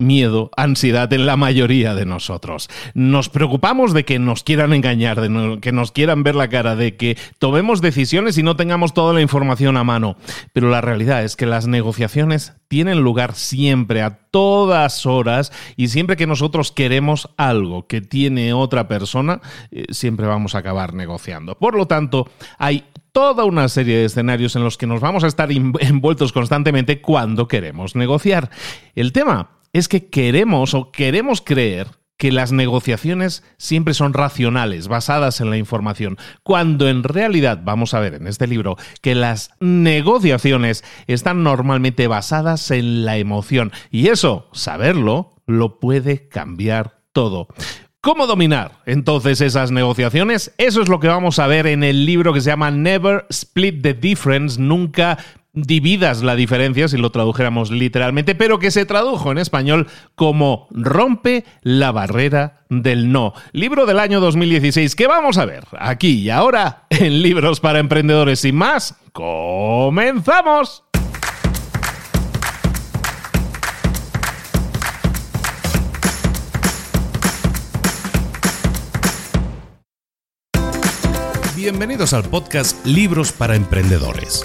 miedo, ansiedad en la mayoría de nosotros. Nos preocupamos de que nos quieran engañar, de que nos quieran ver la cara, de que tomemos decisiones y no tengamos toda la información a mano. Pero la realidad es que las negociaciones tienen lugar siempre, a todas horas, y siempre que nosotros queremos algo que tiene otra persona, eh, siempre vamos a acabar negociando. Por lo tanto, hay toda una serie de escenarios en los que nos vamos a estar envueltos constantemente cuando queremos negociar. El tema es que queremos o queremos creer que las negociaciones siempre son racionales, basadas en la información, cuando en realidad vamos a ver en este libro que las negociaciones están normalmente basadas en la emoción y eso, saberlo, lo puede cambiar todo. ¿Cómo dominar entonces esas negociaciones? Eso es lo que vamos a ver en el libro que se llama Never Split the Difference, nunca dividas la diferencia, si lo tradujéramos literalmente, pero que se tradujo en español como Rompe la barrera del no. Libro del año 2016 que vamos a ver aquí y ahora en Libros para Emprendedores. Sin más, comenzamos. Bienvenidos al podcast Libros para Emprendedores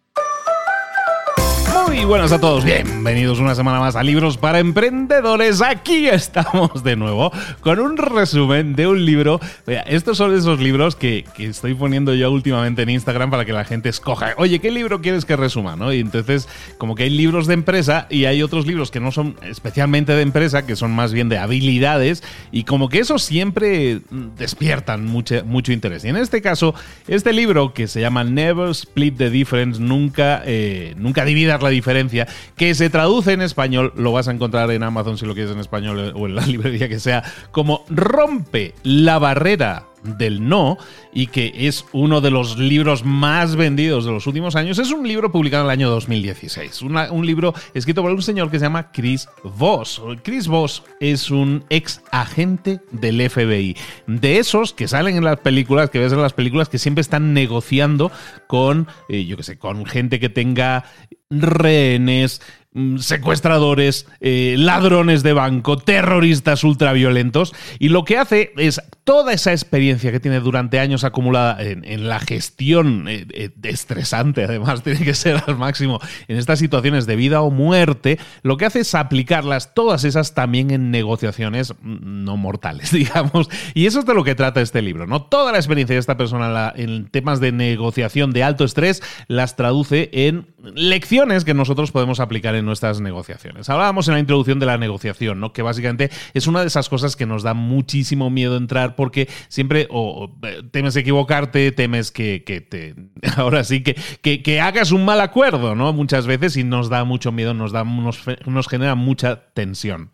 Muy buenas a todos, bienvenidos una semana más a Libros para Emprendedores. Aquí estamos de nuevo con un resumen de un libro. estos son esos libros que, estoy poniendo yo últimamente en Instagram para que la gente escoja. Oye, ¿qué libro quieres que resuma? ¿no? Y entonces, como que hay libros de empresa y hay otros libros que no son especialmente de empresa, que son más bien de habilidades, y como que esos siempre despiertan mucho, mucho interés. Y en este caso, este libro que se llama Never Split the Difference, nunca, eh, nunca dividas la diferencia, que se traduce en español, lo vas a encontrar en Amazon si lo quieres en español o en la librería que sea, como rompe la barrera del no y que es uno de los libros más vendidos de los últimos años. Es un libro publicado en el año 2016. un libro escrito por un señor que se llama Chris Voss. Chris Voss es un ex agente del FBI. De esos que salen en las películas, que ves en las películas, que siempre están negociando con, eh, yo que sé, con gente que tenga rehenes, Mm, secuestradores, eh, ladrones de banco, terroristas ultraviolentos. Y lo que hace es toda esa experiencia que tiene durante años acumulada en, la gestión eh, eh, estresante, además, tiene que ser al máximo en estas situaciones de vida o muerte, lo que hace es aplicarlas todas esas también en negociaciones mm, no mortales, digamos. Y eso es de lo que trata este libro, ¿no? Toda la experiencia de esta persona en temas de negociación de alto estrés las traduce en lecciones que nosotros podemos aplicar en nuestras negociaciones. Hablábamos en la introducción de la negociación, ¿no? Que básicamente es una de esas cosas que nos da muchísimo miedo entrar porque siempre o, temes equivocarte, temes que, te ahora sí que, que, hagas un mal acuerdo, ¿no? Muchas veces y nos da mucho miedo, nos da nos genera mucha tensión.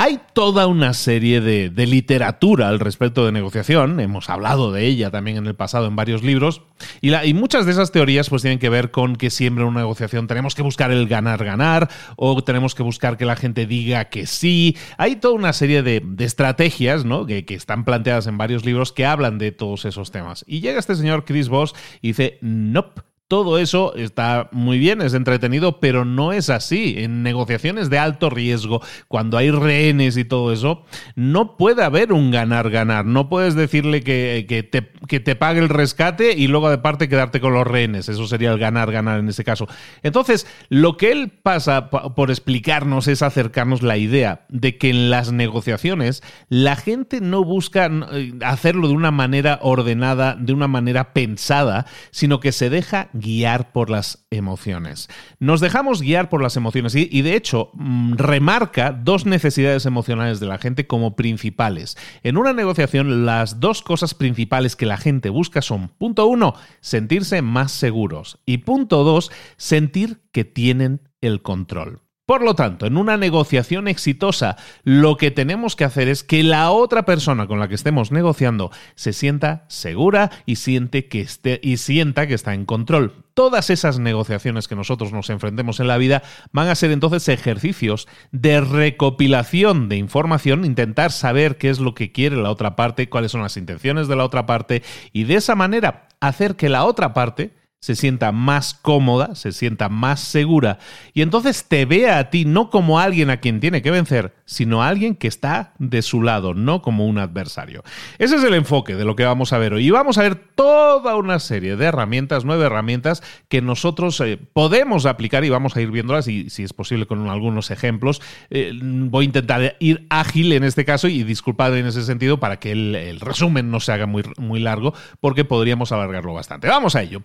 Hay toda una serie de, literatura al respecto de negociación, hemos hablado de ella también en el pasado en varios libros, y, muchas de esas teorías pues tienen que ver con que siempre en una negociación tenemos que buscar el ganar-ganar o tenemos que buscar que la gente diga que sí. Hay toda una serie de, estrategias ¿no? que, que, están planteadas en varios libros que hablan de todos esos temas. Y llega este señor Chris Voss y dice, nope. Todo eso está muy bien, es entretenido, pero no es así. En negociaciones de alto riesgo, cuando hay rehenes y todo eso, no puede haber un ganar-ganar. No puedes decirle que, te, que, te, pague el rescate y luego de parte quedarte con los rehenes. Eso sería el ganar-ganar en ese caso. Entonces, lo que él pasa por explicarnos es acercarnos la idea de que en las negociaciones la gente no busca eh, hacerlo de una manera ordenada, de una manera pensada, sino que se deja guiar por las emociones. Nos dejamos guiar por las emociones y, de hecho mm, remarca dos necesidades emocionales de la gente como principales. En una negociación las dos cosas principales que la gente busca son, punto uno, sentirse más seguros y punto dos, sentir que tienen el control. Por lo tanto, en una negociación exitosa, lo que tenemos que hacer es que la otra persona con la que estemos negociando se sienta segura y, siente que esté, y sienta que está en control. Todas esas negociaciones que nosotros nos enfrentemos en la vida van a ser entonces ejercicios de recopilación de información, intentar saber qué es lo que quiere la otra parte, cuáles son las intenciones de la otra parte y de esa manera hacer que la otra parte se sienta más cómoda, se sienta más segura y entonces te vea a ti no como alguien a quien tiene que vencer, sino a alguien que está de su lado, no como un adversario. Ese es el enfoque de lo que vamos a ver hoy. Y vamos a ver toda una serie de herramientas, nueve herramientas que nosotros eh, podemos aplicar y vamos a ir viéndolas y si es posible con algunos ejemplos. Eh, voy a intentar ir ágil en este caso y disculpad en ese sentido para que el, resumen no se haga muy, muy largo porque podríamos alargarlo bastante. Vamos a ello.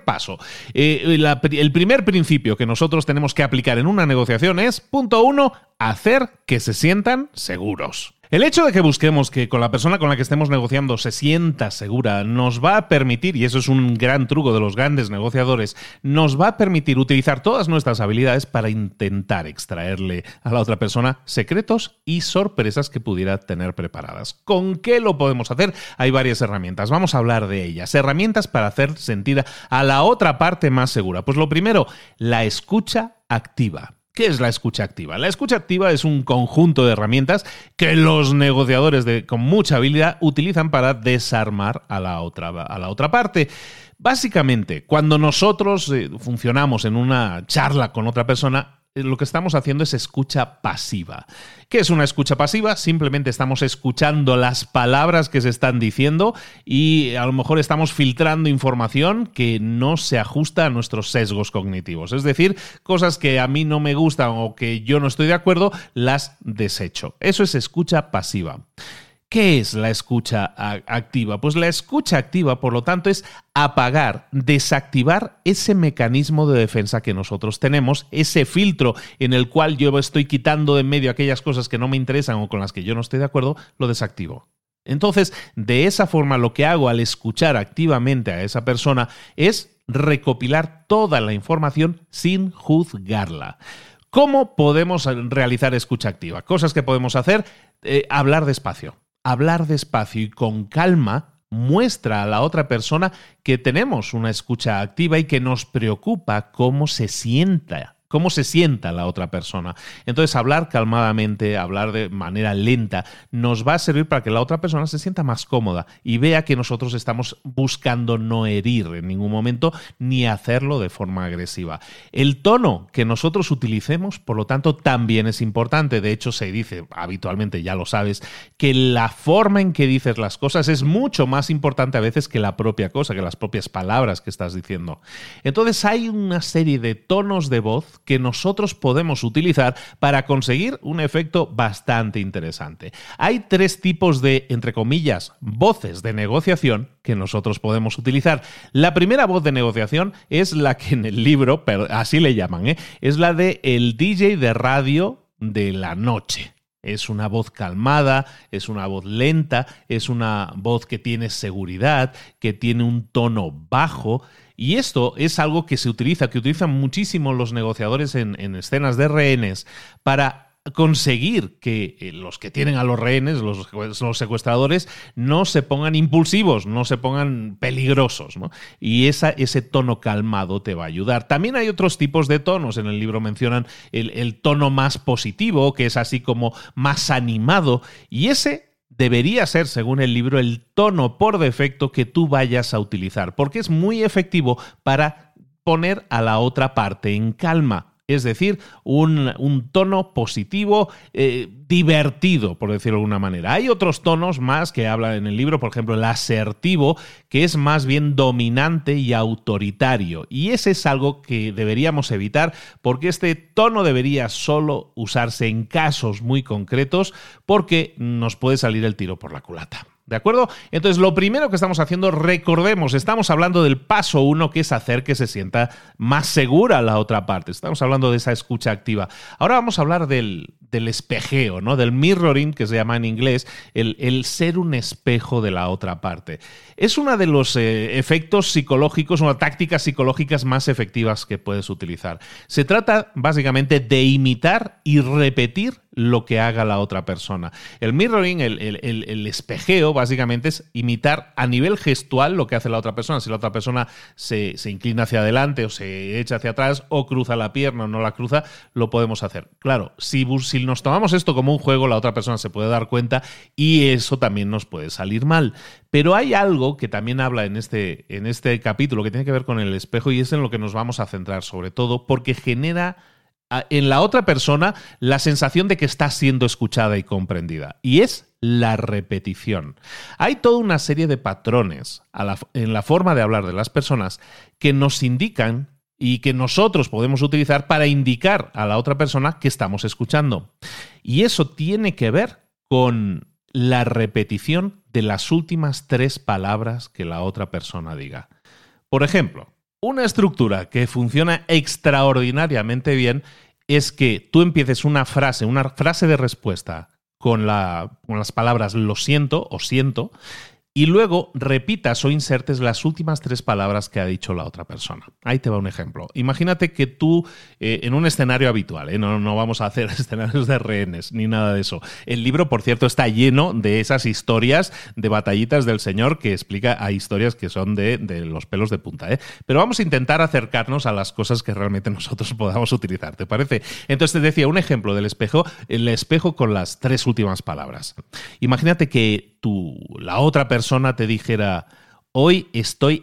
Paso. Eh, el primer principio que nosotros tenemos que aplicar en una negociación es, punto uno, hacer que se sientan seguros. El hecho de que busquemos que con la persona con la que estemos negociando se sienta segura nos va a permitir, y eso es un gran truco de los grandes negociadores, nos va a permitir utilizar todas nuestras habilidades para intentar extraerle a la otra persona secretos y sorpresas que pudiera tener preparadas. ¿Con qué lo podemos hacer? Hay varias herramientas, vamos a hablar de ellas. Herramientas para hacer sentir a la otra parte más segura. Pues lo primero, la escucha activa. ¿Qué es la escucha activa? La escucha activa es un conjunto de herramientas que los negociadores con mucha habilidad utilizan para desarmar a la otra, a la otra parte. Básicamente, cuando nosotros eh, funcionamos en una charla con otra persona, lo que estamos haciendo es escucha pasiva. ¿Qué es una escucha pasiva? Simplemente estamos escuchando las palabras que se están diciendo y a lo mejor estamos filtrando información que no se ajusta a nuestros sesgos cognitivos. Es decir, cosas que a mí no me gustan o que yo no estoy de acuerdo, las desecho. Eso es escucha pasiva. ¿Qué es la escucha activa? Pues la escucha activa, por lo tanto, es apagar, desactivar ese mecanismo de defensa que nosotros tenemos, ese filtro en el cual yo estoy quitando de en medio aquellas cosas que no me interesan o con las que yo no estoy de acuerdo, lo desactivo. Entonces, de esa forma, lo que hago al escuchar activamente a esa persona es recopilar toda la información sin juzgarla. ¿Cómo podemos realizar escucha activa? Cosas que podemos hacer, eh, hablar despacio. Hablar despacio y con calma muestra a la otra persona que tenemos una escucha activa y que nos preocupa cómo se sienta cómo se sienta la otra persona. Entonces, hablar calmadamente, hablar de manera lenta, nos va a servir para que la otra persona se sienta más cómoda y vea que nosotros estamos buscando no herir en ningún momento ni hacerlo de forma agresiva. El tono que nosotros utilicemos, por lo tanto, también es importante. De hecho, se dice habitualmente, ya lo sabes, que la forma en que dices las cosas es mucho más importante a veces que la propia cosa, que las propias palabras que estás diciendo. Entonces, hay una serie de tonos de voz que nosotros podemos utilizar para conseguir un efecto bastante interesante. Hay tres tipos de, entre comillas, voces de negociación que nosotros podemos utilizar. La primera voz de negociación es la que en el libro, así le llaman, ¿eh? es la de el DJ de radio de la noche. Es una voz calmada, es una voz lenta, es una voz que tiene seguridad, que tiene un tono bajo y esto es algo que se utiliza, que utilizan muchísimo los negociadores en, escenas de rehenes para conseguir que eh, los que tienen a los rehenes, los, secuestradores, no se pongan impulsivos, no se pongan peligrosos. Y esa, ese tono calmado te va a ayudar. También hay otros tipos de tonos. En el libro mencionan el, el tono más positivo, que es así como más animado. Y ese debería ser, según el libro, el tono por defecto que tú vayas a utilizar, porque es muy efectivo para poner a la otra parte en calma es decir, un, tono positivo, eh, divertido, por decirlo de alguna manera. Hay otros tonos más que habla en el libro, por ejemplo, el asertivo, que es más bien dominante y autoritario. Y ese es algo que deberíamos evitar porque este tono debería solo usarse en casos muy concretos porque nos puede salir el tiro por la culata. ¿De acuerdo? Entonces, lo primero que estamos haciendo, recordemos, estamos hablando del paso uno, que es hacer que se sienta más segura la otra parte. Estamos hablando de esa escucha activa. Ahora vamos a hablar del, del espejeo, ¿no? Del mirroring, que se llama en inglés, el, ser un espejo de la otra parte. Es uno de los eh, efectos psicológicos, una tácticas psicológicas más efectivas que puedes utilizar. Se trata básicamente de imitar y repetir lo que haga la otra persona. El mirroring, el, espejeo, básicamente es imitar a nivel gestual lo que hace la otra persona. Si la otra persona se, inclina hacia adelante o se echa hacia atrás o cruza la pierna o no la cruza, lo podemos hacer. Claro, si, si nos tomamos esto como un juego, la otra persona se puede dar cuenta y eso también nos puede salir mal. Pero hay algo que también habla en este, en este capítulo que tiene que ver con el espejo y es en lo que nos vamos a centrar sobre todo porque genera en la otra persona la sensación de que está siendo escuchada y comprendida. Y es la repetición. Hay toda una serie de patrones en la forma de hablar de las personas que nos indican y que nosotros podemos utilizar para indicar a la otra persona que estamos escuchando. Y eso tiene que ver con la repetición de las últimas tres palabras que la otra persona diga. Por ejemplo, una estructura que funciona extraordinariamente bien es que tú empieces una frase, una frase de respuesta con, la, con las palabras lo siento o siento y luego repitas o insertes las últimas tres palabras que ha dicho la otra persona. Ahí te va un ejemplo. Imagínate que tú, eh, en un escenario habitual, ¿eh? no, no, vamos a hacer escenarios de rehenes ni nada de eso. El libro, por cierto, está lleno de esas historias de batallitas del Señor que explica a historias que son de, de los pelos de punta. ¿eh? Pero vamos a intentar acercarnos a las cosas que realmente nosotros podamos utilizar, ¿te parece? Entonces te decía un ejemplo del espejo, el espejo con las tres últimas palabras. Imagínate que la otra persona te dijera, hoy estoy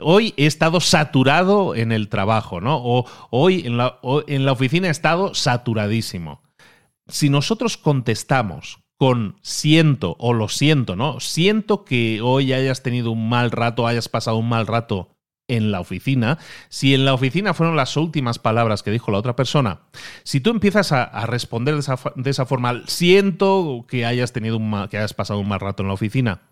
hoy he estado saturado en el trabajo, ¿no? O hoy en la, en la oficina he estado saturadísimo. Si nosotros contestamos con siento o lo siento, ¿no? Siento que hoy hayas tenido un mal rato, hayas pasado un mal rato en la oficina, si en la oficina fueron las últimas palabras que dijo la otra persona, si tú empiezas a, responder de esa, forma, siento que hayas tenido un que hayas pasado un mal rato en la oficina,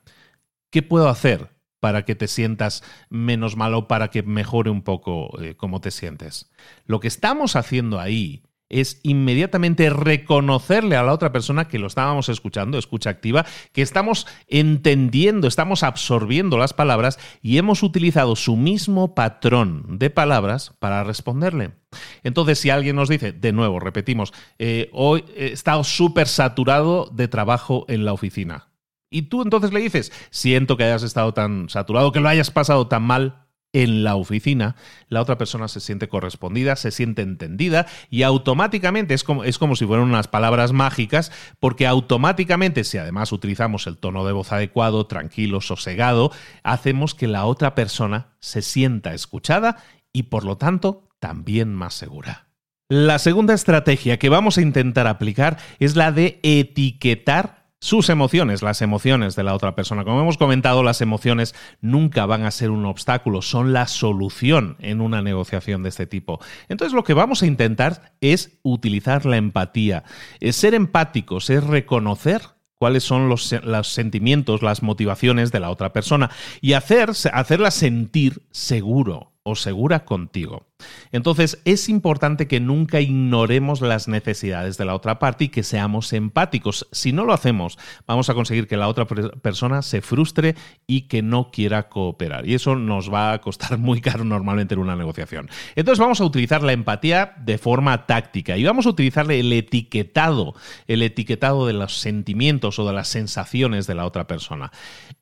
¿qué puedo hacer para que te sientas menos malo, para que mejore un poco eh, cómo te sientes? Lo que estamos haciendo ahí es inmediatamente reconocerle a la otra persona que lo estábamos escuchando, escucha activa, que estamos entendiendo, estamos absorbiendo las palabras y hemos utilizado su mismo patrón de palabras para responderle. Entonces, si alguien nos dice, de nuevo, repetimos, eh, hoy he estado súper saturado de trabajo en la oficina. Y tú entonces le dices, siento que hayas estado tan saturado, que lo hayas pasado tan mal, en la oficina, la otra persona se siente correspondida, se siente entendida y automáticamente es como, es como si fueran unas palabras mágicas, porque automáticamente, si además utilizamos el tono de voz adecuado, tranquilo, sosegado, hacemos que la otra persona se sienta escuchada y por lo tanto también más segura. La segunda estrategia que vamos a intentar aplicar es la de etiquetar sus emociones, las emociones de la otra persona. Como hemos comentado, las emociones nunca van a ser un obstáculo, son la solución en una negociación de este tipo. Entonces lo que vamos a intentar es utilizar la empatía. Es ser empáticos, es reconocer cuáles son los, sentimientos, las motivaciones de la otra persona y hacer, hacerla sentir seguro o segura contigo. Entonces es importante que nunca ignoremos las necesidades de la otra parte y que seamos empáticos. Si no lo hacemos, vamos a conseguir que la otra persona se frustre y que no quiera cooperar. Y eso nos va a costar muy caro normalmente en una negociación. Entonces vamos a utilizar la empatía de forma táctica y vamos a utilizar el etiquetado, el etiquetado de los sentimientos o de las sensaciones de la otra persona.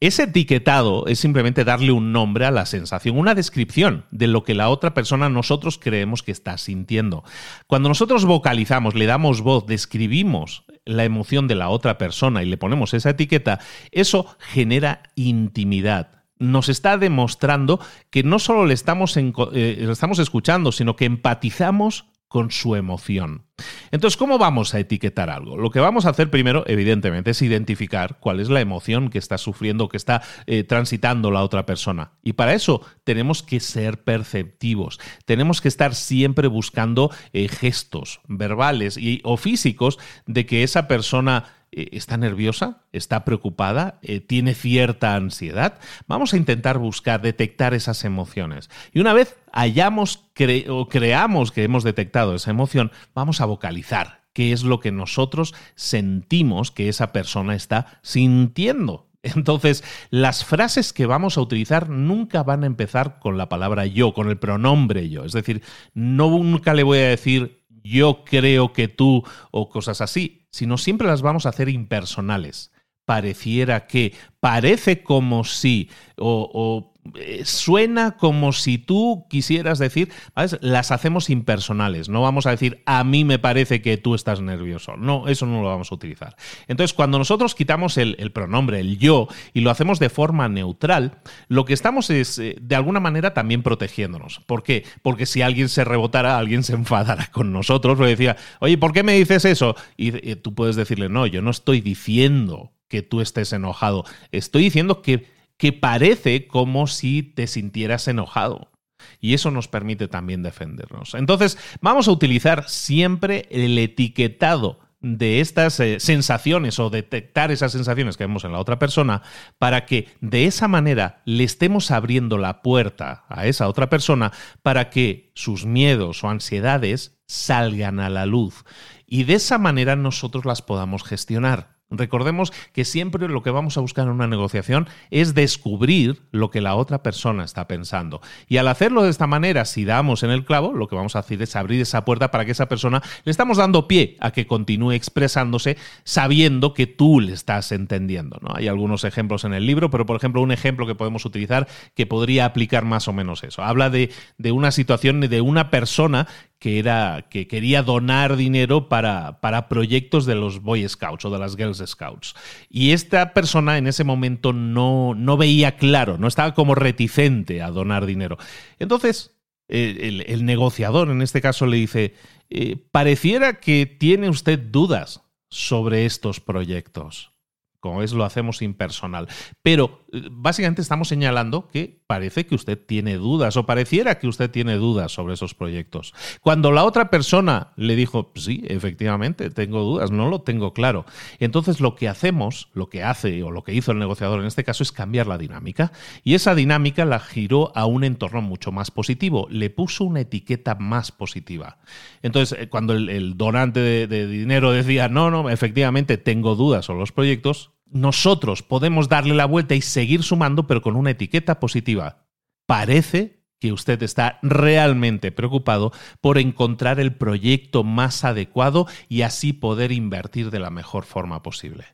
Ese etiquetado es simplemente darle un nombre a la sensación, una descripción de lo que la otra persona nosotros creemos que está sintiendo. Cuando nosotros vocalizamos, le damos voz, describimos la emoción de la otra persona y le ponemos esa etiqueta, eso genera intimidad nos está demostrando que no solo le estamos, eh, le estamos escuchando, sino que empatizamos con su emoción. Entonces, ¿cómo vamos a etiquetar algo? Lo que vamos a hacer primero, evidentemente, es identificar cuál es la emoción que está sufriendo, que está eh, transitando la otra persona. Y para eso tenemos que ser perceptivos. Tenemos que estar siempre buscando eh, gestos verbales y, o físicos de que esa persona está nerviosa, está preocupada, eh, tiene cierta ansiedad. Vamos a intentar buscar, detectar esas emociones. Y una vez hayamos o creamos que hemos detectado esa emoción, vamos a vocalizar qué es lo que nosotros sentimos que esa persona está sintiendo. Entonces, las frases que vamos a utilizar nunca van a empezar con la palabra yo, con el pronombre yo. Es decir, no nunca le voy a decir yo creo que tú o cosas así, sino siempre las vamos a hacer impersonales. Pareciera que, parece como si, o, eh, suena como si tú quisieras decir, las hacemos impersonales, no vamos a decir a mí me parece que tú estás nervioso, no, eso no lo vamos a utilizar. Entonces, cuando nosotros quitamos el, pronombre, el yo, y lo hacemos de forma neutral, lo que estamos es eh, de alguna manera también protegiéndonos. ¿Por qué? Porque si alguien se rebotara, alguien se enfadara con nosotros, o decía, oye, ¿por qué me dices eso? y tú puedes decirle, no, yo no estoy diciendo que tú estés enojado, estoy diciendo que que parece como si te sintieras enojado. Y eso nos permite también defendernos. Entonces, vamos a utilizar siempre el etiquetado de estas eh, sensaciones o detectar esas sensaciones que vemos en la otra persona para que de esa manera le estemos abriendo la puerta a esa otra persona para que sus miedos o ansiedades salgan a la luz y de esa manera nosotros las podamos gestionar. Recordemos que siempre lo que vamos a buscar en una negociación es descubrir lo que la otra persona está pensando. Y al hacerlo de esta manera, si damos en el clavo, lo que vamos a hacer es abrir esa puerta para que esa persona le estamos dando pie a que continúe expresándose sabiendo que tú le estás entendiendo. ¿no? Hay algunos ejemplos en el libro, pero por ejemplo un ejemplo que podemos utilizar que podría aplicar más o menos eso. Habla de, de una situación de una persona que, era, que quería donar dinero para, para proyectos de los Boy Scouts o de las Girls Scouts. Y esta persona en ese momento no, no veía claro, no estaba como reticente a donar dinero. Entonces, el, negociador en este caso le dice, eh, pareciera que tiene usted dudas sobre estos proyectos como es lo hacemos impersonal. Pero básicamente estamos señalando que parece que usted tiene dudas o pareciera que usted tiene dudas sobre esos proyectos. Cuando la otra persona le dijo, sí, efectivamente, tengo dudas, no lo tengo claro. Entonces lo que hacemos, lo que hace o lo que hizo el negociador en este caso es cambiar la dinámica. Y esa dinámica la giró a un entorno mucho más positivo, le puso una etiqueta más positiva. Entonces, eh, cuando el, donante de, de dinero decía, no, no, efectivamente tengo dudas sobre los proyectos, nosotros podemos darle la vuelta y seguir sumando, pero con una etiqueta positiva. Parece que usted está realmente preocupado por encontrar el proyecto más adecuado y así poder invertir de la mejor forma posible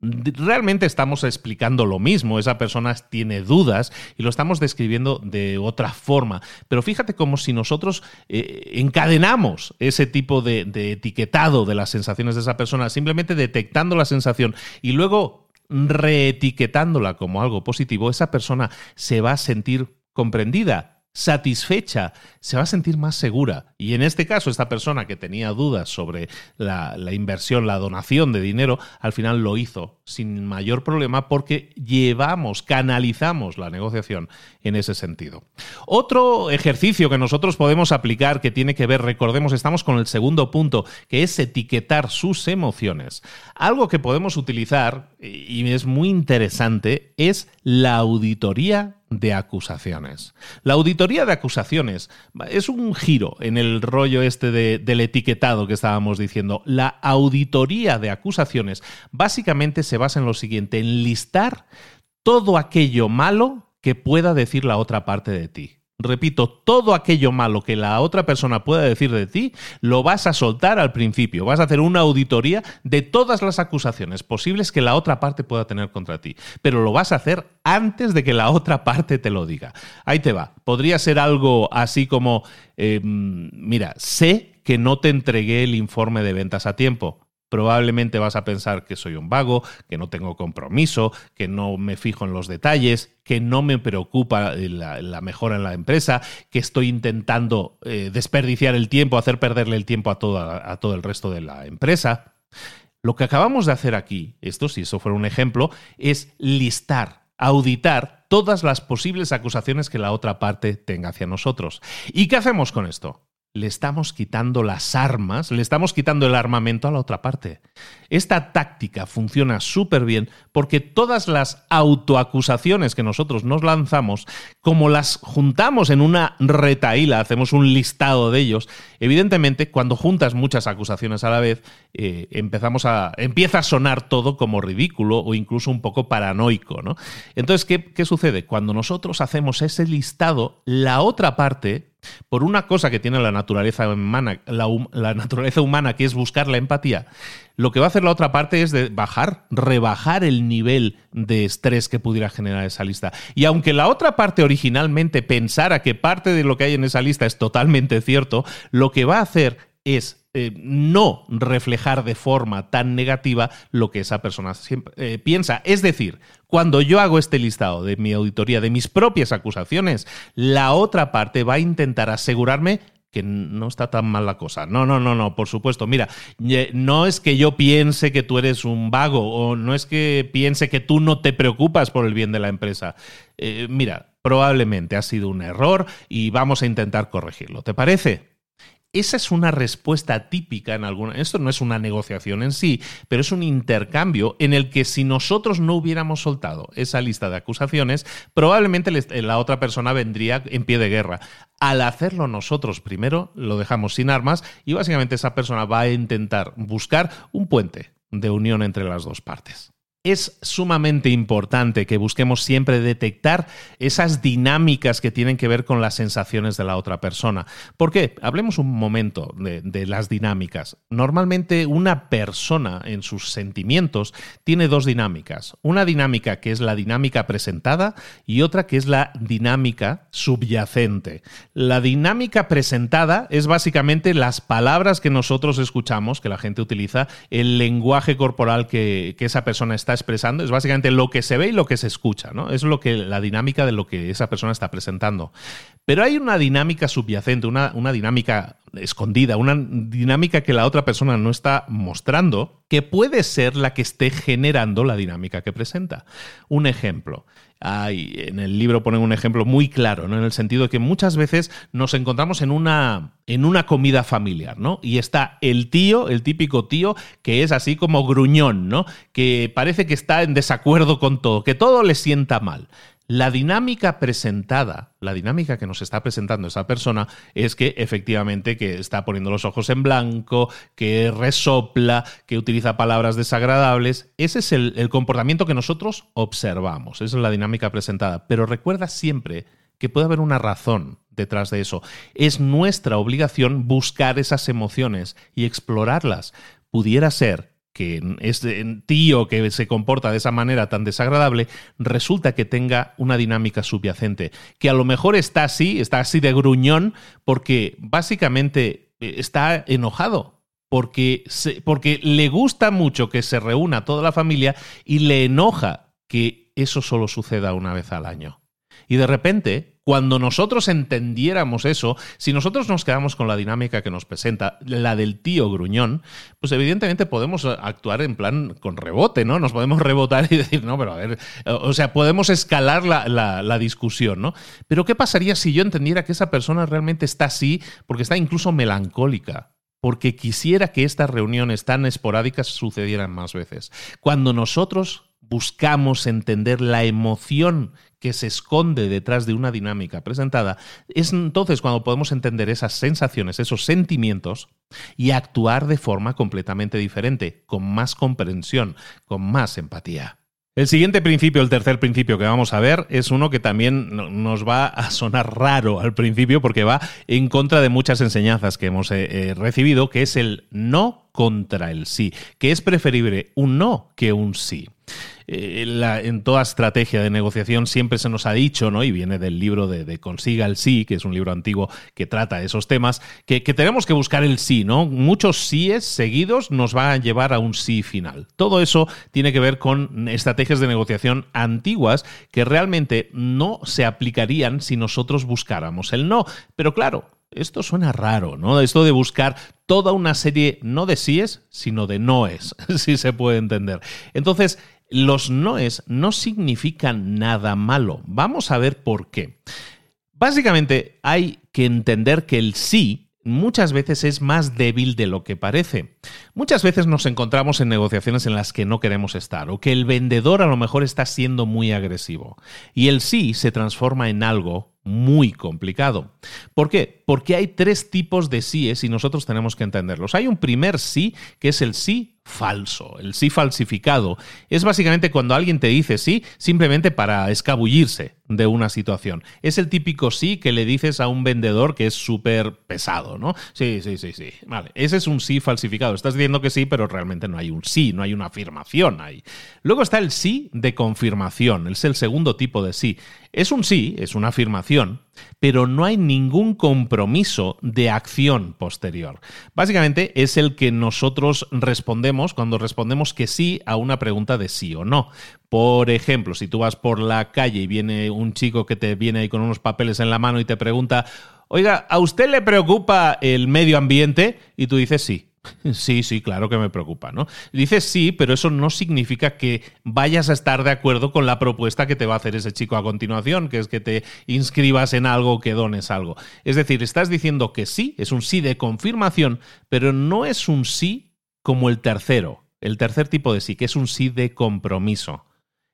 realmente estamos explicando lo mismo, esa persona tiene dudas y lo estamos describiendo de otra forma. Pero fíjate como si nosotros eh, encadenamos ese tipo de, de etiquetado de las sensaciones de esa persona, simplemente detectando la sensación y luego reetiquetándola como algo positivo, esa persona se va a sentir comprendida, satisfecha, se va a sentir más segura. Y en este caso, esta persona que tenía dudas sobre la, inversión, la donación de dinero, al final lo hizo sin mayor problema porque llevamos, canalizamos la negociación en ese sentido. Otro ejercicio que nosotros podemos aplicar que tiene que ver, recordemos, estamos con el segundo punto, que es etiquetar sus emociones. Algo que podemos utilizar, y es muy interesante, es la auditoría de acusaciones. La auditoría de acusaciones es un giro en el rollo este del etiquetado que estábamos diciendo. La auditoría de acusaciones básicamente se basa en lo siguiente, en listar todo aquello malo que pueda decir la otra parte de ti repito, todo aquello malo que la otra persona pueda decir de ti, lo vas a soltar al principio. Vas a hacer una auditoría de todas las acusaciones posibles que la otra parte pueda tener contra ti. Pero lo vas a hacer antes de que la otra parte te lo diga. Ahí te va. Podría ser algo así como, em, mira, sé que no te entregué el informe de ventas a tiempo probablemente vas a pensar que soy un vago, que no tengo compromiso, que no me fijo en los detalles, que no me preocupa la, mejora en la empresa, que estoy intentando eh, desperdiciar el tiempo, hacer perderle el tiempo a, a todo el resto de la empresa. Lo que acabamos de hacer aquí, esto si eso fuera un ejemplo, es listar, auditar todas las posibles acusaciones que la otra parte tenga hacia nosotros. ¿Y qué hacemos con esto? Le estamos quitando las armas, le estamos quitando el armamento a la otra parte. Esta táctica funciona súper bien porque todas las autoacusaciones que nosotros nos lanzamos, como las juntamos en una retaíla, hacemos un listado de ellos, evidentemente cuando juntas muchas acusaciones a la vez, eh, empezamos a, empieza a sonar todo como ridículo o incluso un poco paranoico. ¿no? Entonces, ¿qué, ¿qué sucede? Cuando nosotros hacemos ese listado, la otra parte por una cosa que tiene la naturaleza humana, la, naturaleza humana, que es buscar la empatía, lo que va a hacer la otra parte es bajar, rebajar el nivel de estrés que pudiera generar esa lista. Y aunque la otra parte originalmente pensara que parte de lo que hay en esa lista es totalmente cierto, lo que va a hacer es eh, no reflejar de forma tan negativa lo que esa persona eh, piensa. Es decir, cuando yo hago este listado de mi auditoría, de mis propias acusaciones, la otra parte va a intentar asegurarme que no está tan mal la cosa. No, no, no, no, por supuesto. Mira, no es que yo piense que tú eres un vago o no es que piense que tú no te preocupas por el bien de la empresa. Eh, mira, probablemente ha sido un error y vamos a intentar corregirlo. ¿Te parece? Esa es una respuesta típica en alguna. Esto no es una negociación en sí, pero es un intercambio en el que si nosotros no hubiéramos soltado esa lista de acusaciones, probablemente la otra persona vendría en pie de guerra. Al hacerlo nosotros primero, lo dejamos sin armas y básicamente esa persona va a intentar buscar un puente de unión entre las dos partes es sumamente importante que busquemos siempre detectar esas dinámicas que tienen que ver con las sensaciones de la otra persona. ¿Por qué? Hablemos un momento de, las dinámicas. Normalmente una persona en sus sentimientos tiene dos dinámicas. Una dinámica que es la dinámica presentada y otra que es la dinámica subyacente. La dinámica presentada es básicamente las palabras que nosotros escuchamos, que la gente utiliza, el lenguaje corporal que, que esa persona está expresando es básicamente lo que se ve y lo que se escucha, ¿no? Es lo que, la dinámica de lo que esa persona está presentando. Pero hay una dinámica subyacente, una, una dinámica escondida, una dinámica que la otra persona no está mostrando, que puede ser la que esté generando la dinámica que presenta. Un ejemplo. En el libro ponen un ejemplo muy claro, ¿no? En el sentido de que muchas veces nos encontramos en una, en una comida familiar, ¿no? Y está el tío, el típico tío, que es así como gruñón, ¿no? Que parece que está en desacuerdo con todo, que todo le sienta mal. La dinámica presentada, la dinámica que nos está presentando esa persona es que efectivamente que está poniendo los ojos en blanco, que resopla, que utiliza palabras desagradables. Ese es el, el comportamiento que nosotros observamos. Esa es la dinámica presentada. Pero recuerda siempre que puede haber una razón detrás de eso. Es nuestra obligación buscar esas emociones y explorarlas. Pudiera ser que este tío que se comporta de esa manera tan desagradable, resulta que tenga una dinámica subyacente, que a lo mejor está así, está así de gruñón, porque básicamente eh, está enojado, porque, porque le gusta mucho que se reúna toda la familia y le enoja que eso solo suceda una vez al año. Y de repente cuando nosotros entendiéramos eso, si nosotros nos quedamos con la dinámica que nos presenta, la del tío gruñón, pues evidentemente podemos actuar en plan con rebote, ¿no? Nos podemos rebotar y decir, no, pero a ver, o sea, podemos escalar la, discusión, ¿no? Pero ¿qué pasaría si yo entendiera que esa persona realmente está así porque está incluso melancólica? porque quisiera que estas reuniones tan esporádicas sucedieran más veces. Cuando nosotros buscamos entender la emoción que se esconde detrás de una dinámica presentada, es entonces cuando podemos entender esas sensaciones, esos sentimientos y actuar de forma completamente diferente, con más comprensión, con más empatía. El siguiente principio, el tercer principio que vamos a ver, es uno que también nos va a sonar raro al principio porque va en contra de muchas enseñanzas que hemos eh, eh, recibido, que es el no contra el sí, que es preferible un no que un sí. Eh, en toda estrategia de negociación siempre se nos ha dicho, ¿no? y viene del libro de, Consiga el sí, que es un libro antiguo que trata esos temas, que, tenemos que buscar el sí, ¿no? Muchos síes seguidos nos van a llevar a un sí final. Todo eso tiene que ver con estrategias de negociación antiguas que realmente no se aplicarían si nosotros buscáramos el no. Pero claro, esto suena raro, ¿no? Esto de buscar toda una serie no de síes, sino de noes, si se puede entender. Entonces, los noes no significan nada malo. Vamos a ver por qué. Básicamente hay que entender que el sí muchas veces es más débil de lo que parece. Muchas veces nos encontramos en negociaciones en las que no queremos estar o que el vendedor a lo mejor está siendo muy agresivo y el sí se transforma en algo muy complicado. ¿Por qué? Porque hay tres tipos de síes y nosotros tenemos que entenderlos. Hay un primer sí que es el sí falso, el sí falsificado. Es básicamente cuando alguien te dice sí simplemente para escabullirse de una situación. Es el típico sí que le dices a un vendedor que es súper pesado, ¿no? Sí, sí, sí, sí. Vale, ese es un sí falsificado. Estás diciendo que sí, pero realmente no hay un sí, no hay una afirmación ahí. Luego está el sí de confirmación, es el segundo tipo de sí. Es un sí, es una afirmación, pero no hay ningún compromiso de acción posterior. Básicamente es el que nosotros respondemos cuando respondemos que sí a una pregunta de sí o no. Por ejemplo, si tú vas por la calle y viene un chico que te viene ahí con unos papeles en la mano y te pregunta, oiga, ¿a usted le preocupa el medio ambiente? Y tú dices sí. Sí, sí, claro que me preocupa, ¿no? Dices sí, pero eso no significa que vayas a estar de acuerdo con la propuesta que te va a hacer ese chico a continuación, que es que te inscribas en algo, que dones algo. Es decir, estás diciendo que sí, es un sí de confirmación, pero no es un sí como el tercero, el tercer tipo de sí, que es un sí de compromiso.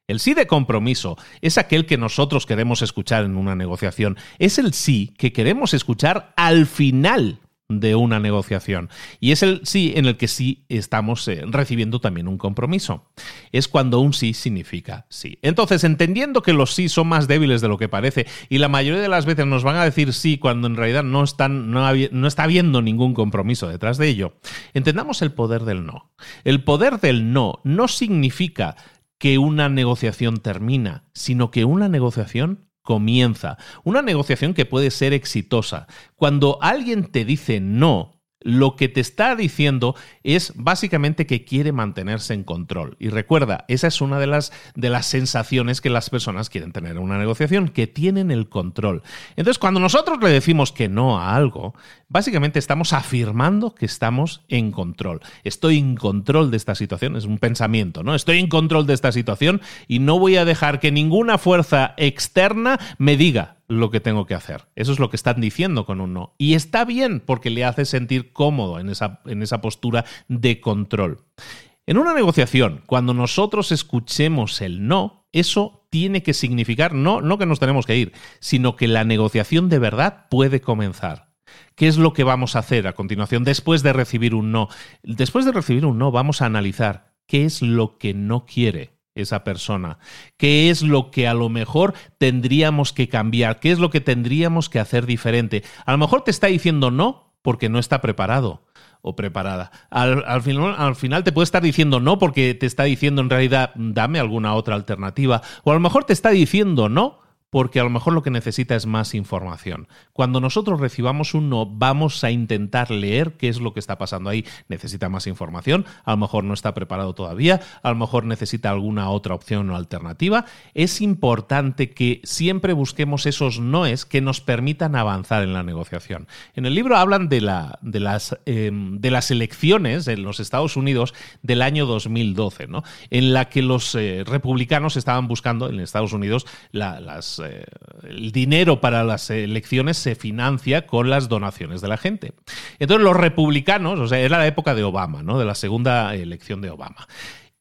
El sí de compromiso es aquel que nosotros queremos escuchar en una negociación. Es el sí que queremos escuchar al final de una negociación. Y es el sí en el que sí estamos eh, recibiendo también un compromiso. Es cuando un sí significa sí. Entonces, entendiendo que los sí son más débiles de lo que parece y la mayoría de las veces nos van a decir sí cuando en realidad no, están, no, no está habiendo ningún compromiso detrás de ello, entendamos el poder del no. El poder del no no significa que una negociación termina, sino que una negociación comienza. Una negociación que puede ser exitosa. Cuando alguien te dice no, lo que te está diciendo es básicamente que quiere mantenerse en control. Y recuerda, esa es una de las, de las sensaciones que las personas quieren tener en una negociación, que tienen el control. Entonces, cuando nosotros le decimos que no a algo, básicamente estamos afirmando que estamos en control. Estoy en control de esta situación, es un pensamiento, ¿no? Estoy en control de esta situación y no voy a dejar que ninguna fuerza externa me diga lo que tengo que hacer. Eso es lo que están diciendo con un no. Y está bien porque le hace sentir cómodo en esa, en esa postura de control. En una negociación, cuando nosotros escuchemos el no, eso tiene que significar no, no que nos tenemos que ir, sino que la negociación de verdad puede comenzar. ¿Qué es lo que vamos a hacer a continuación después de recibir un no? Después de recibir un no, vamos a analizar qué es lo que no quiere esa persona? ¿Qué es lo que a lo mejor tendríamos que cambiar? ¿Qué es lo que tendríamos que hacer diferente? A lo mejor te está diciendo no porque no está preparado o preparada. Al, final, al final te puede estar diciendo no porque te está diciendo en realidad dame alguna otra alternativa. O a lo mejor te está diciendo no porque a lo mejor lo que necesita es más información. Cuando nosotros recibamos un no, vamos a intentar leer qué es lo que está pasando ahí. Necesita más información, a lo mejor no está preparado todavía, a lo mejor necesita alguna otra opción o alternativa. Es importante que siempre busquemos esos noes que nos permitan avanzar en la negociación. En el libro hablan de, la, de, las, em, de las elecciones en los Estados Unidos del año 2012, ¿no? en la que los eh, republicanos estaban buscando en Estados Unidos las eh, el dinero para las elecciones se financia con las donaciones de la gente. Entonces los republicanos, o sea, era la época de Obama, ¿no? De la segunda elección de Obama.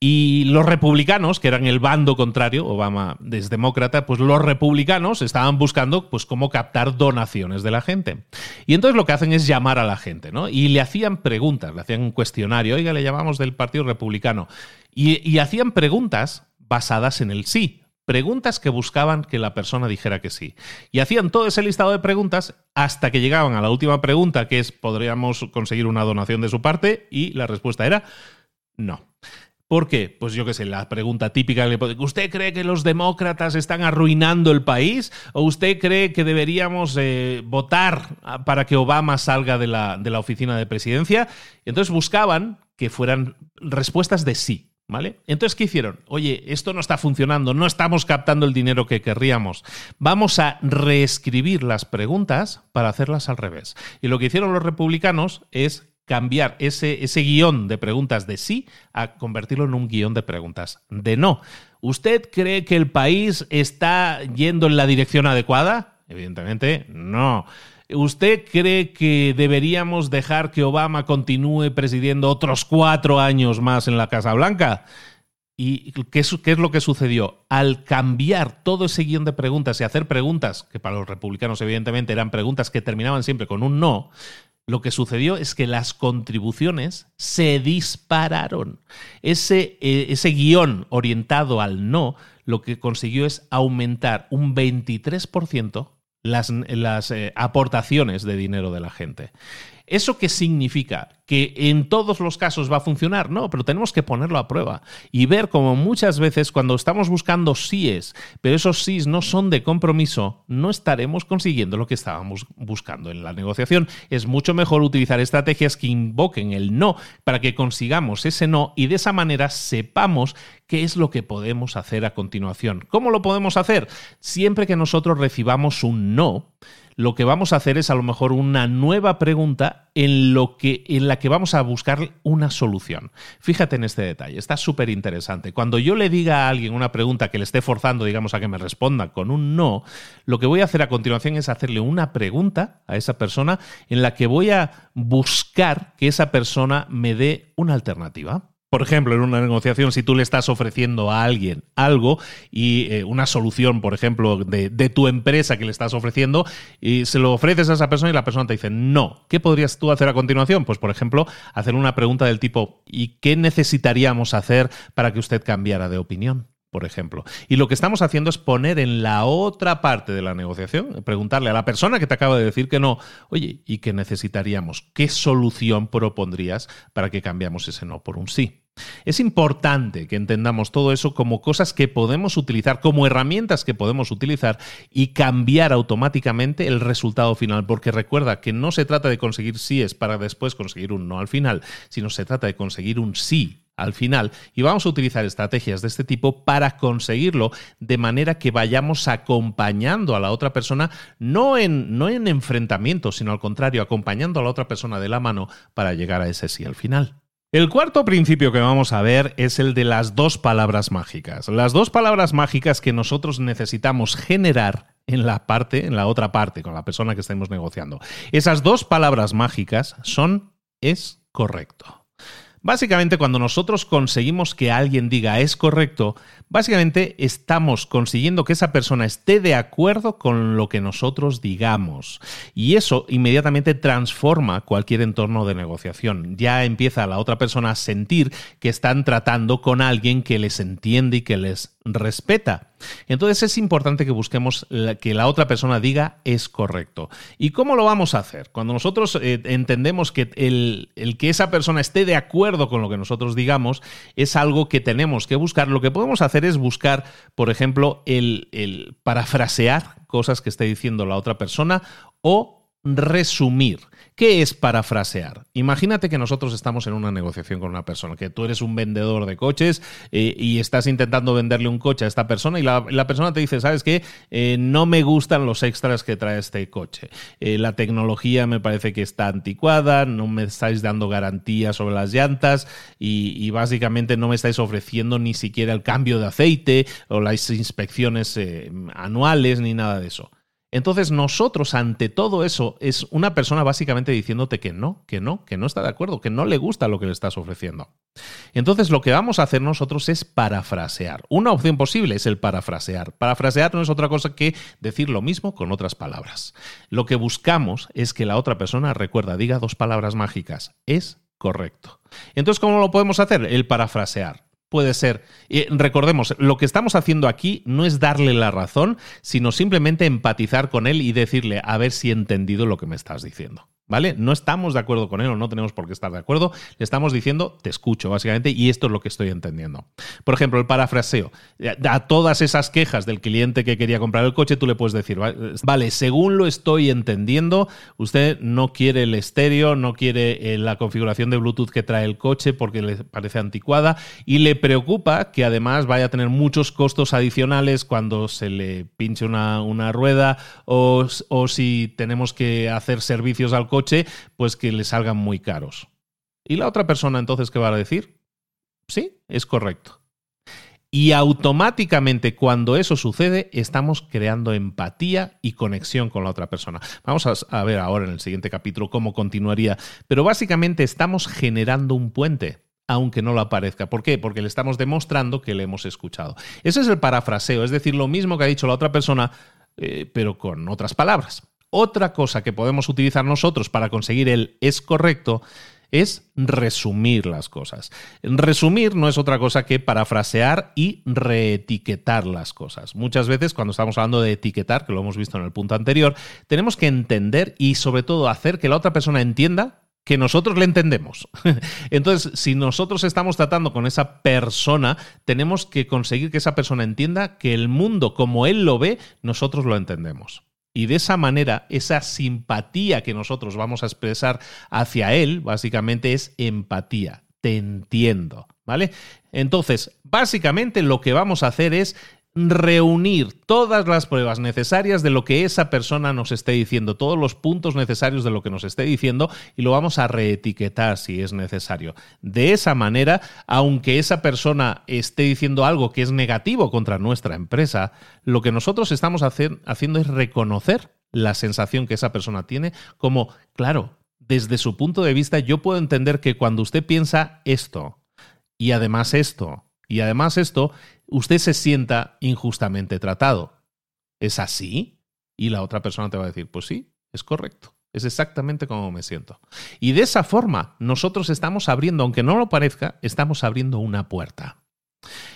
Y los republicanos, que eran el bando contrario, Obama es demócrata, pues los republicanos estaban buscando pues cómo captar donaciones de la gente. Y entonces lo que hacen es llamar a la gente, ¿no? Y le hacían preguntas, le hacían un cuestionario, oiga, le llamamos del Partido Republicano. Y, y hacían preguntas basadas en el sí preguntas que buscaban que la persona dijera que sí. Y hacían todo ese listado de preguntas hasta que llegaban a la última pregunta, que es, ¿podríamos conseguir una donación de su parte? Y la respuesta era, no. ¿Por qué? Pues yo qué sé, la pregunta típica, ¿usted cree que los demócratas están arruinando el país? ¿O usted cree que deberíamos eh, votar para que Obama salga de la, de la oficina de presidencia? Y entonces buscaban que fueran respuestas de sí. ¿Vale? Entonces, ¿qué hicieron? Oye, esto no está funcionando, no estamos captando el dinero que querríamos. Vamos a reescribir las preguntas para hacerlas al revés. Y lo que hicieron los republicanos es cambiar ese, ese guion de preguntas de sí a convertirlo en un guion de preguntas de no. ¿Usted cree que el país está yendo en la dirección adecuada? Evidentemente, no. ¿Usted cree que deberíamos dejar que Obama continúe presidiendo otros cuatro años más en la Casa Blanca? ¿Y qué es, lo que sucedió? Al cambiar todo ese guion de preguntas y hacer preguntas, que para los republicanos evidentemente eran preguntas que terminaban siempre con un no, lo que sucedió es que las contribuciones se dispararon. Ese, eh, ese guion orientado al no lo que consiguió es aumentar un 23% las, las eh, aportaciones de dinero de la gente. ¿Eso qué significa? ¿Que en todos los casos va a funcionar? No, pero tenemos que ponerlo a prueba y ver cómo muchas veces cuando estamos buscando síes, pero esos sís no son de compromiso, no estaremos consiguiendo lo que estábamos buscando en la negociación. Es mucho mejor utilizar estrategias que invoquen el no para que consigamos ese no y de esa manera sepamos qué es lo que podemos hacer a continuación. ¿Cómo lo podemos hacer? Siempre que nosotros recibamos un no, lo que vamos a hacer es a lo mejor una nueva pregunta en, lo que, en la que vamos a buscar una solución. Fíjate en este detalle, está súper interesante. Cuando yo le diga a alguien una pregunta que le esté forzando, digamos, a que me responda con un no, lo que voy a hacer a continuación es hacerle una pregunta a esa persona en la que voy a buscar que esa persona me dé una alternativa. Por ejemplo, en una negociación, si tú le estás ofreciendo a alguien algo y eh, una solución, por ejemplo, de, de, tu empresa que le estás ofreciendo, y se lo ofreces a esa persona y la persona te dice no, ¿qué podrías tú hacer a continuación? Pues, por ejemplo, hacer una pregunta del tipo ¿y qué necesitaríamos hacer para que usted cambiara de opinión? por ejemplo. Y lo que estamos haciendo es poner en la otra parte de la negociación, preguntarle a la persona que te acaba de decir que no, oye, ¿y qué necesitaríamos? ¿Qué solución propondrías para que cambiamos ese no por un sí? Es importante que entendamos todo eso como cosas que podemos utilizar, como herramientas que podemos utilizar y cambiar automáticamente el resultado final, porque recuerda que no se trata de conseguir síes para después conseguir un no al final, sino se trata de conseguir un sí al final y vamos a utilizar estrategias de este tipo para conseguirlo de manera que vayamos acompañando a la otra persona no en, no en enfrentamiento, sino al contrario, acompañando a la otra persona de la mano para llegar a ese sí al final. El cuarto principio que vamos a ver es el de las dos palabras mágicas. Las dos palabras mágicas que nosotros necesitamos generar en la parte, en la otra parte, con la persona que estemos negociando. Esas dos palabras mágicas son es correcto. Básicamente, cuando nosotros conseguimos que alguien diga es correcto, básicamente estamos consiguiendo que esa persona esté de acuerdo con lo que nosotros digamos. Y eso inmediatamente transforma cualquier entorno de negociación. Ya empieza la otra persona a sentir que están tratando con alguien que les entiende y que les respeta. Entonces es importante que busquemos que la otra persona diga es correcto. ¿Y cómo lo vamos a hacer? Cuando nosotros eh, entendemos que el, que esa persona esté de acuerdo con lo que nosotros digamos es algo que tenemos que buscar, lo que podemos hacer es buscar, por ejemplo, el, el parafrasear cosas que esté diciendo la otra persona o resumir. ¿Qué es parafrasear? Imagínate que nosotros estamos en una negociación con una persona, que tú eres un vendedor de coches eh, y estás intentando venderle un coche a esta persona y la, persona te dice, ¿sabes qué? Eh, no me gustan los extras que trae este coche. Eh, la tecnología me parece que está anticuada, no me estáis dando garantía sobre las llantas y, y básicamente no me estáis ofreciendo ni siquiera el cambio de aceite o las inspecciones anuales ni nada de eso. Entonces nosotros ante todo eso es una persona básicamente diciéndote que no, que no, que no está de acuerdo, que no le gusta lo que le estás ofreciendo. Entonces lo que vamos a hacer nosotros es parafrasear. Una opción posible es el parafrasear. Parafrasear no es otra cosa que decir lo mismo con otras palabras. Lo que buscamos es que la otra persona recuerda, diga dos palabras mágicas. Es correcto. Entonces, ¿cómo lo podemos hacer? El parafrasear puede ser. Recordemos, lo que estamos haciendo aquí no es darle la razón, sino simplemente empatizar con él y decirle, a ver si he entendido lo que me estás diciendo. ¿Vale? No estamos de acuerdo con él o no tenemos por qué estar de acuerdo. Le estamos diciendo, te escucho, básicamente, y esto es lo que estoy entendiendo. Por ejemplo, el parafraseo. A todas esas quejas del cliente que quería comprar el coche, tú le puedes decir, vale, según lo estoy entendiendo, usted no quiere el estéreo, no quiere eh, la configuración de Bluetooth que trae el coche porque le parece anticuada y le preocupa que además vaya a tener muchos costos adicionales cuando se le pinche una, una rueda o, o si tenemos que hacer servicios al coche, pues que le salgan muy caros. ¿Y la otra persona entonces qué va a decir? Sí, es correcto. Y automáticamente cuando eso sucede, estamos creando empatía y conexión con la otra persona. Vamos a, ver ahora en el siguiente capítulo cómo continuaría, pero básicamente estamos generando un puente aunque no lo aparezca. ¿Por qué? Porque le estamos demostrando que le hemos escuchado. Ese es el parafraseo, es decir, lo mismo que ha dicho la otra persona, eh, pero con otras palabras. Otra cosa que podemos utilizar nosotros para conseguir el es correcto es resumir las cosas. Resumir no es otra cosa que parafrasear y reetiquetar las cosas. Muchas veces cuando estamos hablando de etiquetar, que lo hemos visto en el punto anterior, tenemos que entender y sobre todo hacer que la otra persona entienda que nosotros le entendemos. Entonces, si nosotros estamos tratando con esa persona, tenemos que conseguir que esa persona entienda que el mundo como él lo ve, nosotros lo entendemos. Y de esa manera, esa simpatía que nosotros vamos a expresar hacia él, básicamente es empatía. Te entiendo, ¿vale? Entonces, básicamente lo que vamos a hacer es reunir todas las pruebas necesarias de lo que esa persona nos esté diciendo, todos los puntos necesarios de lo que nos esté diciendo y lo vamos a reetiquetar si es necesario. De esa manera, aunque esa persona esté diciendo algo que es negativo contra nuestra empresa, lo que nosotros estamos haciendo es reconocer la sensación que esa persona tiene como, claro, desde su punto de vista yo puedo entender que cuando usted piensa esto y además esto y además esto, usted se sienta injustamente tratado. ¿Es así? Y la otra persona te va a decir, pues sí, es correcto. Es exactamente como me siento. Y de esa forma, nosotros estamos abriendo, aunque no lo parezca, estamos abriendo una puerta.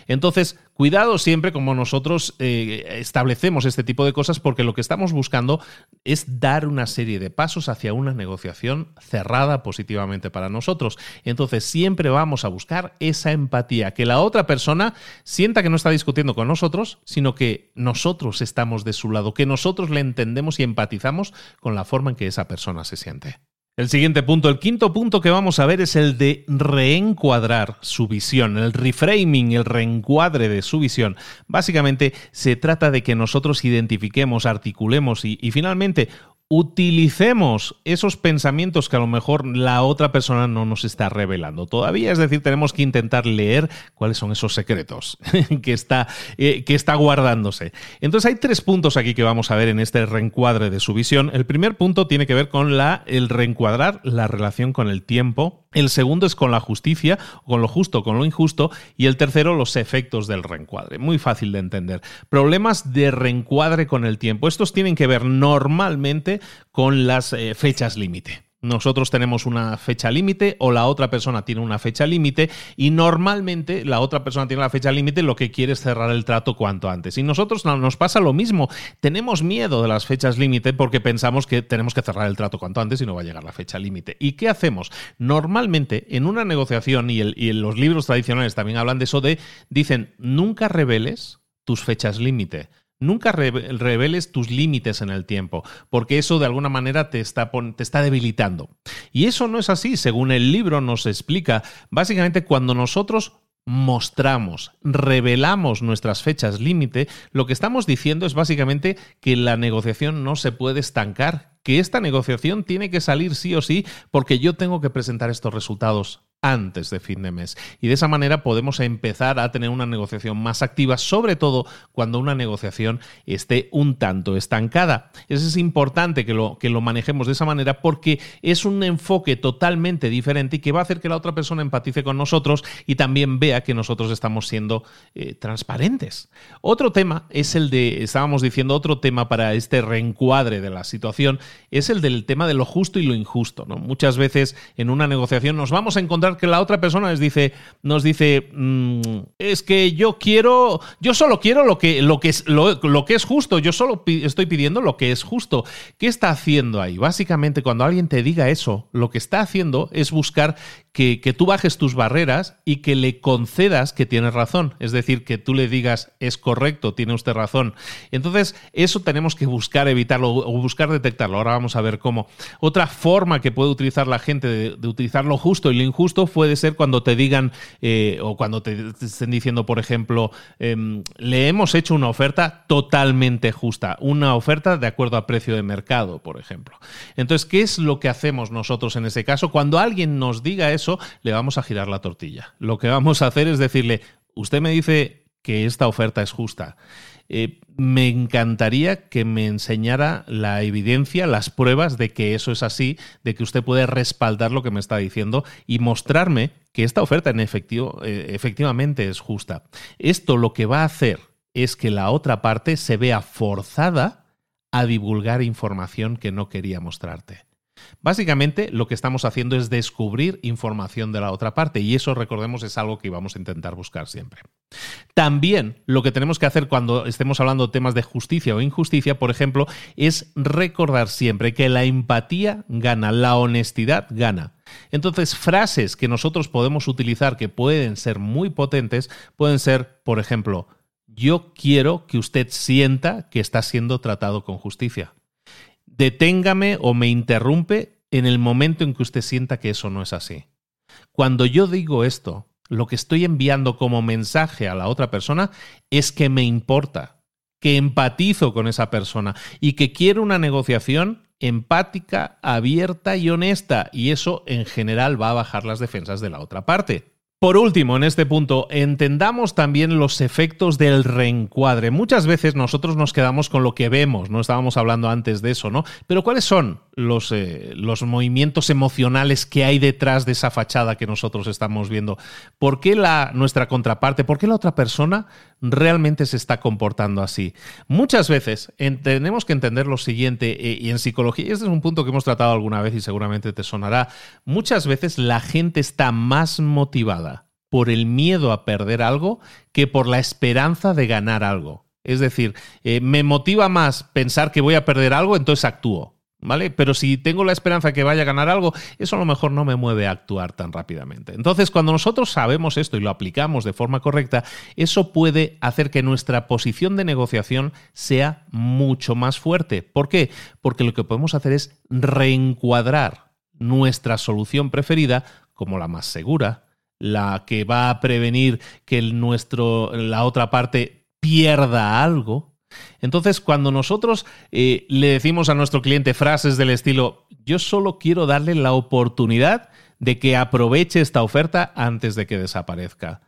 Entonces, cuidado siempre como nosotros eh, establecemos este tipo de cosas porque lo que estamos buscando es dar una serie de pasos hacia una negociación cerrada positivamente para nosotros. Entonces, siempre vamos a buscar esa empatía, que la otra persona sienta que no está discutiendo con nosotros, sino que nosotros estamos de su lado, que nosotros le entendemos y empatizamos con la forma en que esa persona se siente. El siguiente punto, el quinto punto que vamos a ver es el de reencuadrar su visión, el reframing, el reencuadre de su visión. Básicamente se trata de que nosotros identifiquemos, articulemos y, y finalmente utilicemos esos pensamientos que a lo mejor la otra persona no nos está revelando todavía. Es decir, tenemos que intentar leer cuáles son esos secretos que está, eh, que está guardándose. Entonces hay tres puntos aquí que vamos a ver en este reencuadre de su visión. El primer punto tiene que ver con la, el reencuadrar la relación con el tiempo el segundo es con la justicia, con lo justo, con lo injusto. Y el tercero, los efectos del reencuadre. Muy fácil de entender. Problemas de reencuadre con el tiempo. Estos tienen que ver normalmente con las eh, fechas límite nosotros tenemos una fecha límite o la otra persona tiene una fecha límite y normalmente la otra persona tiene la fecha límite lo que quiere es cerrar el trato cuanto antes. Y nosotros nos pasa lo mismo. Tenemos miedo de las fechas límite porque pensamos que tenemos que cerrar el trato cuanto antes y no va a llegar la fecha límite. ¿Y qué hacemos? Normalmente en una negociación y, y en los libros tradicionales también hablan de eso de, dicen, nunca reveles tus fechas límite. Nunca reveles tus límites en el tiempo, porque eso de alguna manera te está, te está debilitando. Y eso no es así, según el libro nos explica. Básicamente, cuando nosotros mostramos, revelamos nuestras fechas límite, lo que estamos diciendo es básicamente que la negociación no se puede estancar, que esta negociación tiene que salir sí o sí porque yo tengo que presentar estos resultados antes de fin de mes. Y de esa manera podemos empezar a tener una negociación más activa, sobre todo cuando una negociación esté un tanto estancada. Eso es importante que lo, que lo manejemos de esa manera porque es un enfoque totalmente diferente y que va a hacer que la otra persona empatice con nosotros y también vea que nosotros estamos siendo eh, transparentes. Otro tema es el de, estábamos diciendo, otro tema para este reencuadre de la situación es el del tema de lo justo y lo injusto. Muchas veces en una negociación nos vamos a encontrar que la otra persona nos dice, nos dice mm, es que yo quiero, yo solo quiero lo que, lo, que es, lo, lo que es justo, yo solo estoy pidiendo lo que es justo. ¿Qué está haciendo ahí? Básicamente, cuando alguien te diga eso, lo que está haciendo es buscar que, tú bajes tus barreras y que le concedas que tienes razón. Es decir, que tú le digas, es correcto, tiene usted razón. Entonces, eso tenemos que buscar evitarlo o buscar detectarlo. Ahora vamos a ver cómo. Otra forma que puede utilizar la gente de, de utilizar lo justo y lo injusto puede ser cuando te digan eh, o cuando te, estén diciendo, por ejemplo, em, le hemos hecho una oferta totalmente justa, una oferta de acuerdo a precio de mercado, por ejemplo. Entonces, ¿qué es lo que hacemos nosotros en ese caso? Cuando alguien nos diga eso, le vamos a girar la tortilla. Lo que vamos a hacer es decirle, usted me dice que esta oferta es justa. Eh, me encantaría que me enseñara la evidencia, las pruebas de que eso es así, de que usted puede respaldar lo que me está diciendo y mostrarme que esta oferta en efectivo, eh, efectivamente es justa. Esto lo que va a hacer es que la otra parte se vea forzada a divulgar información que no quería mostrarte. Básicamente lo que estamos haciendo es descubrir información de la otra parte y eso recordemos es algo que vamos a intentar buscar siempre. También lo que tenemos que hacer cuando estemos hablando de temas de justicia o injusticia, por ejemplo, es recordar siempre que la empatía gana, la honestidad gana. Entonces, frases que nosotros podemos utilizar que pueden ser muy potentes pueden ser, por ejemplo, yo quiero que usted sienta que está siendo tratado con justicia deténgame o me interrumpe en el momento en que usted sienta que eso no es así. Cuando yo digo esto, lo que estoy enviando como mensaje a la otra persona es que me importa, que empatizo con esa persona y que quiero una negociación empática, abierta y honesta. Y eso en general va a bajar las defensas de la otra parte. Por último, en este punto, entendamos también los efectos del reencuadre. Muchas veces nosotros nos quedamos con lo que vemos, no estábamos hablando antes de eso, ¿no? Pero ¿cuáles son los, eh, los movimientos emocionales que hay detrás de esa fachada que nosotros estamos viendo? ¿Por qué la, nuestra contraparte, por qué la otra persona realmente se está comportando así? Muchas veces tenemos que entender lo siguiente, eh, y en psicología, y este es un punto que hemos tratado alguna vez y seguramente te sonará, muchas veces la gente está más motivada por el miedo a perder algo que por la esperanza de ganar algo. Es decir, eh, me motiva más pensar que voy a perder algo, entonces actúo. ¿Vale? Pero si tengo la esperanza que vaya a ganar algo, eso a lo mejor no me mueve a actuar tan rápidamente. Entonces, cuando nosotros sabemos esto y lo aplicamos de forma correcta, eso puede hacer que nuestra posición de negociación sea mucho más fuerte. ¿Por qué? Porque lo que podemos hacer es reencuadrar nuestra solución preferida como la más segura, la que va a prevenir que nuestro, la otra parte pierda algo. Entonces, cuando nosotros eh, le decimos a nuestro cliente frases del estilo, yo solo quiero darle la oportunidad de que aproveche esta oferta antes de que desaparezca.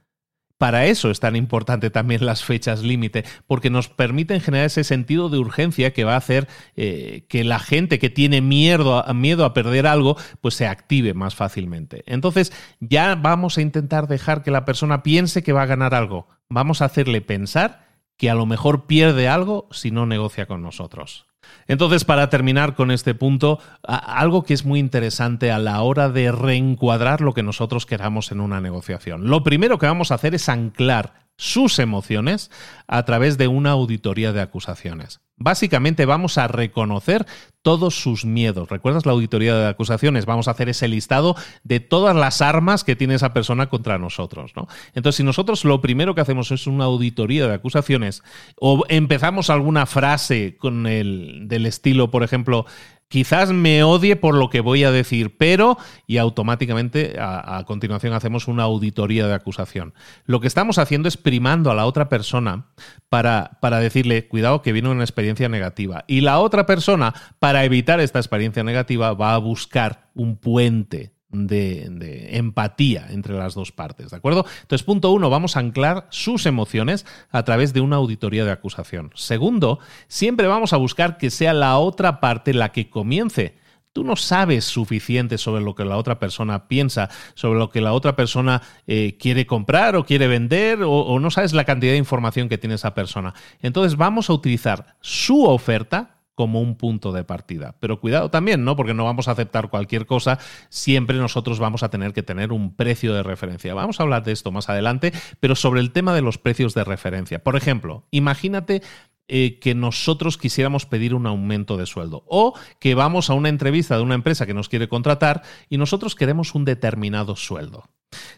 Para eso es tan importante también las fechas límite, porque nos permiten generar ese sentido de urgencia que va a hacer eh, que la gente que tiene miedo a, miedo a perder algo, pues se active más fácilmente. Entonces, ya vamos a intentar dejar que la persona piense que va a ganar algo. Vamos a hacerle pensar que a lo mejor pierde algo si no negocia con nosotros. Entonces, para terminar con este punto, algo que es muy interesante a la hora de reencuadrar lo que nosotros queramos en una negociación. Lo primero que vamos a hacer es anclar sus emociones a través de una auditoría de acusaciones. Básicamente vamos a reconocer todos sus miedos. ¿Recuerdas la auditoría de acusaciones? Vamos a hacer ese listado de todas las armas que tiene esa persona contra nosotros. ¿no? Entonces, si nosotros lo primero que hacemos es una auditoría de acusaciones o empezamos alguna frase con el del estilo, por ejemplo, quizás me odie por lo que voy a decir, pero y automáticamente a, continuación hacemos una auditoría de acusación. Lo que estamos haciendo es primando a la otra persona para, para decirle, cuidado que viene una experiencia negativa. Y la otra persona, para evitar esta experiencia negativa, va a buscar un puente de, empatía entre las dos partes, ¿de acuerdo? Entonces, punto uno, vamos a anclar sus emociones a través de una auditoría de acusación. Segundo, siempre vamos a buscar que sea la otra parte la que comience. Tú no sabes suficiente sobre lo que la otra persona piensa, sobre lo que la otra persona eh, quiere comprar o quiere vender, o no sabes la cantidad de información que tiene esa persona. Entonces vamos a utilizar su oferta como un punto de partida. Pero cuidado también, ¿no? Porque no vamos a aceptar cualquier cosa, siempre nosotros vamos a tener que tener un precio de referencia. Vamos a hablar de esto más adelante, pero sobre el tema de los precios de referencia. Por ejemplo, imagínate eh, que nosotros quisiéramos pedir un aumento de sueldo o que vamos a una entrevista de una empresa que nos quiere contratar y nosotros queremos un determinado sueldo.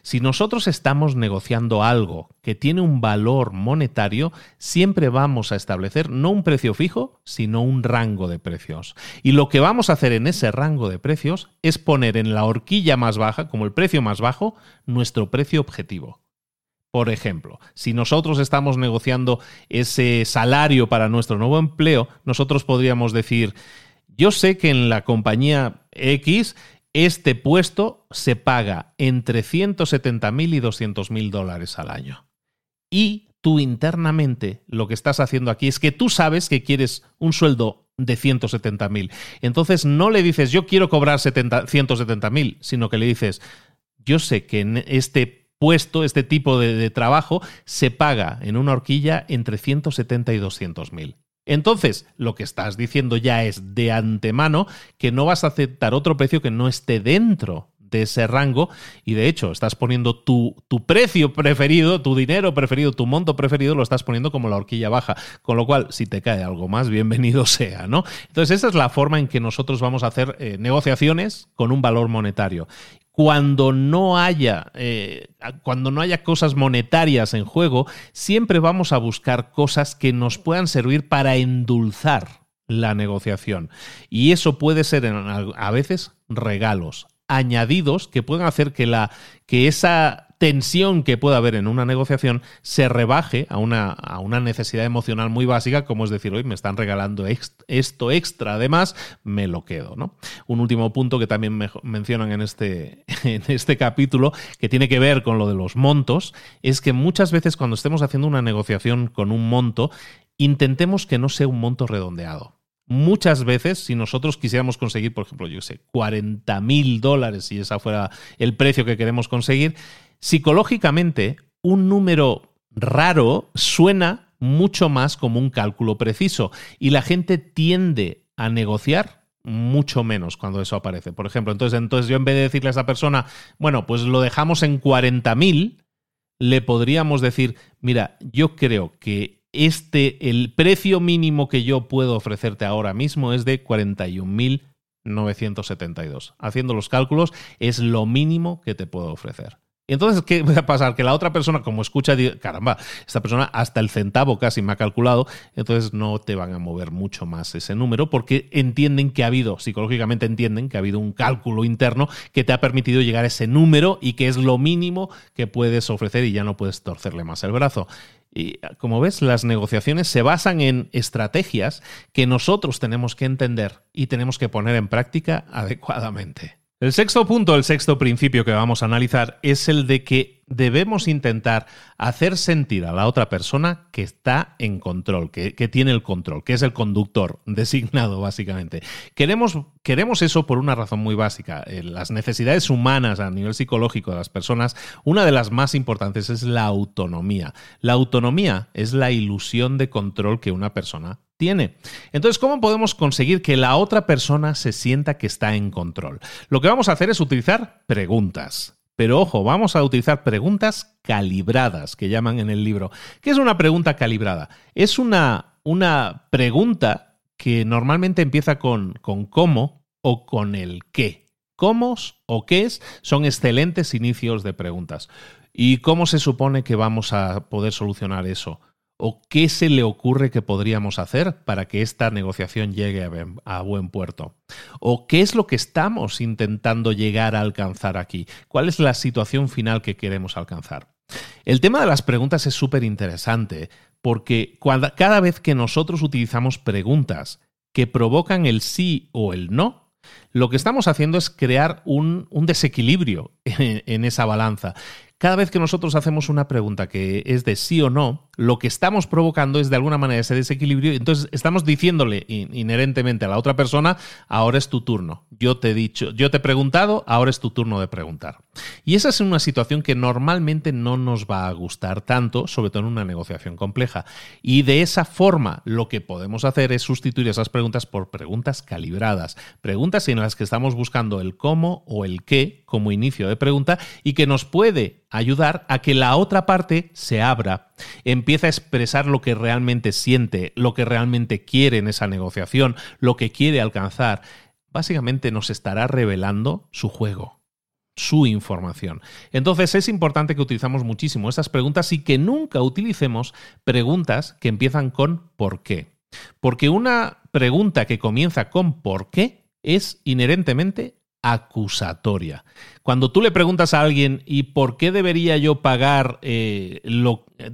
Si nosotros estamos negociando algo que tiene un valor monetario, siempre vamos a establecer no un precio fijo, sino un rango de precios. Y lo que vamos a hacer en ese rango de precios es poner en la horquilla más baja, como el precio más bajo, nuestro precio objetivo. Por ejemplo, si nosotros estamos negociando ese salario para nuestro nuevo empleo, nosotros podríamos decir, yo sé que en la compañía X este puesto se paga entre 170.000 y 200.000 dólares al año. Y tú internamente lo que estás haciendo aquí es que tú sabes que quieres un sueldo de 170.000. Entonces no le dices yo quiero cobrar 170.000, sino que le dices yo sé que en este puesto, este tipo de, trabajo, se paga en una horquilla entre 170 y 200.000. Entonces, lo que estás diciendo ya es de antemano que no vas a aceptar otro precio que no esté dentro de ese rango y de hecho estás poniendo tu, tu, precio preferido, tu dinero preferido, tu monto preferido, lo estás poniendo como la horquilla baja, con lo cual si te cae algo más, bienvenido sea, ¿no? Entonces esa es la forma en que nosotros vamos a hacer eh, negociaciones con un valor monetario cuando no haya eh, cuando no haya cosas monetarias en juego, siempre vamos a buscar cosas que nos puedan servir para endulzar la negociación. Y eso puede ser a veces regalos, añadidos que puedan hacer que, la, que esa tensión que pueda haber en una negociación se rebaje a una, a una necesidad emocional muy básica, como es decir, hoy me están regalando esto extra, además me lo quedo. ¿no? Un último punto que también me mencionan en este, en este capítulo, que tiene que ver con lo de los montos, es que muchas veces cuando estemos haciendo una negociación con un monto, intentemos que no sea un monto redondeado muchas veces, si nosotros quisiéramos conseguir, por ejemplo, yo sé, 40 mil dólares, si ese fuera el precio que queremos conseguir, psicológicamente un número raro suena mucho más como un cálculo preciso y la gente tiende a negociar mucho menos cuando eso aparece. Por ejemplo, entonces, entonces yo en vez de decirle a esa persona, bueno, pues lo dejamos en 40 mil, le podríamos decir, mira, yo creo que este, el precio mínimo que yo puedo ofrecerte ahora mismo es de 41.972. Haciendo los cálculos, es lo mínimo que te puedo ofrecer. Entonces, ¿qué va a pasar? Que la otra persona, como escucha, caramba, esta persona hasta el centavo casi me ha calculado, entonces no te van a mover mucho más ese número porque entienden que ha habido, psicológicamente entienden que ha habido un cálculo interno que te ha permitido llegar a ese número y que es lo mínimo que puedes ofrecer y ya no puedes torcerle más el brazo. Y como ves, las negociaciones se basan en estrategias que nosotros tenemos que entender y tenemos que poner en práctica adecuadamente. El sexto punto, el sexto principio que vamos a analizar es el de que debemos intentar hacer sentir a la otra persona que está en control, que, tiene el control, que es el conductor designado básicamente. Queremos, queremos eso por una razón muy básica. Eh, las necesidades humanas a nivel psicológico de las personas, una de las más importantes es la autonomía. La autonomía es la ilusión de control que una persona tiene. Entonces, ¿cómo podemos conseguir que la otra persona se sienta que está en control? Lo que vamos a hacer es utilizar preguntas. Pero ojo, vamos a utilizar preguntas calibradas, que llaman en el libro. ¿Qué es una pregunta calibrada? Es una, una pregunta que normalmente empieza con, con cómo o con el qué. ¿Cómo o qué es? Son excelentes inicios de preguntas. ¿Y cómo se supone que vamos a poder solucionar eso? ¿O qué se le ocurre que podríamos hacer para que esta negociación llegue a, buen puerto? ¿O qué es lo que estamos intentando llegar a alcanzar aquí? ¿Cuál es la situación final que queremos alcanzar? El tema de las preguntas es súper interesante porque cada vez que nosotros utilizamos preguntas que provocan el sí o el no, lo que estamos haciendo es crear un, desequilibrio en, esa balanza. Cada vez que nosotros hacemos una pregunta que es de sí o no, lo que estamos provocando es de alguna manera ese desequilibrio. Entonces estamos diciéndole inherentemente a la otra persona, ahora es tu turno. Yo te he dicho, yo te he preguntado, ahora es tu turno de preguntar. Y esa es una situación que normalmente no nos va a gustar tanto, sobre todo en una negociación compleja. Y de esa forma lo que podemos hacer es sustituir esas preguntas por preguntas calibradas, preguntas en las que estamos buscando el cómo o el qué como inicio de pregunta y que nos puede ayudar a que la otra parte se abra, empiece a expresar lo que realmente siente, lo que realmente quiere en esa negociación, lo que quiere alcanzar. Básicamente nos estará revelando su juego su información. Entonces es importante que utilizamos muchísimo estas preguntas y que nunca utilicemos preguntas que empiezan con ¿por qué? Porque una pregunta que comienza con ¿por qué? es inherentemente acusatoria. Cuando tú le preguntas a alguien, ¿y por qué debería yo pagar eh,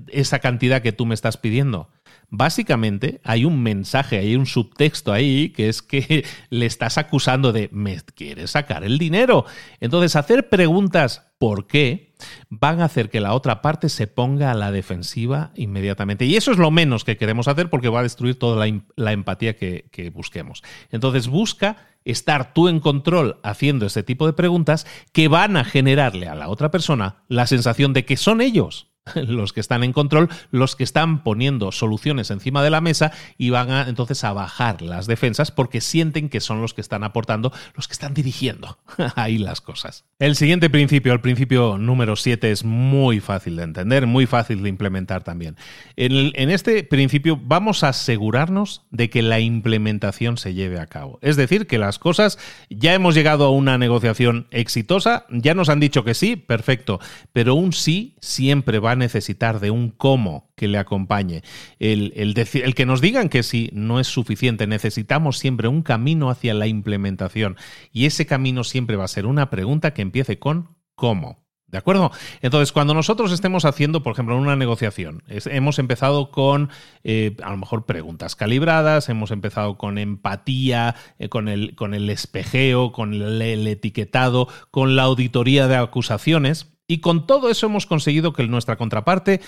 esa cantidad que tú me estás pidiendo? Básicamente hay un mensaje, hay un subtexto ahí que es que le estás acusando de me quieres sacar el dinero. Entonces hacer preguntas ¿por qué? van a hacer que la otra parte se ponga a la defensiva inmediatamente. Y eso es lo menos que queremos hacer porque va a destruir toda la, empatía que, que busquemos. Entonces busca estar tú en control haciendo ese tipo de preguntas que van a generarle a la otra persona la sensación de que son ellos los que están en control, los que están poniendo soluciones encima de la mesa y van a, entonces a bajar las defensas porque sienten que son los que están aportando, los que están dirigiendo ahí las cosas. El siguiente principio, el principio número 7, es muy fácil de entender, muy fácil de implementar también. En, este principio vamos a asegurarnos de que la implementación se lleve a cabo. Es decir, que las cosas, ya hemos llegado a una negociación exitosa, ya nos han dicho que sí, perfecto, pero un sí siempre va necesitar de un cómo que le acompañe. El, el, el que nos digan que sí no es suficiente, necesitamos siempre un camino hacia la implementación y ese camino siempre va a ser una pregunta que empiece con cómo. ¿De acuerdo? Entonces, cuando nosotros estemos haciendo, por ejemplo, una negociación, hemos empezado con eh, a lo mejor preguntas calibradas, hemos empezado con empatía, eh, con, el, con el espejeo, con el etiquetado, con la auditoría de acusaciones. Y con todo eso hemos conseguido que nuestra contraparte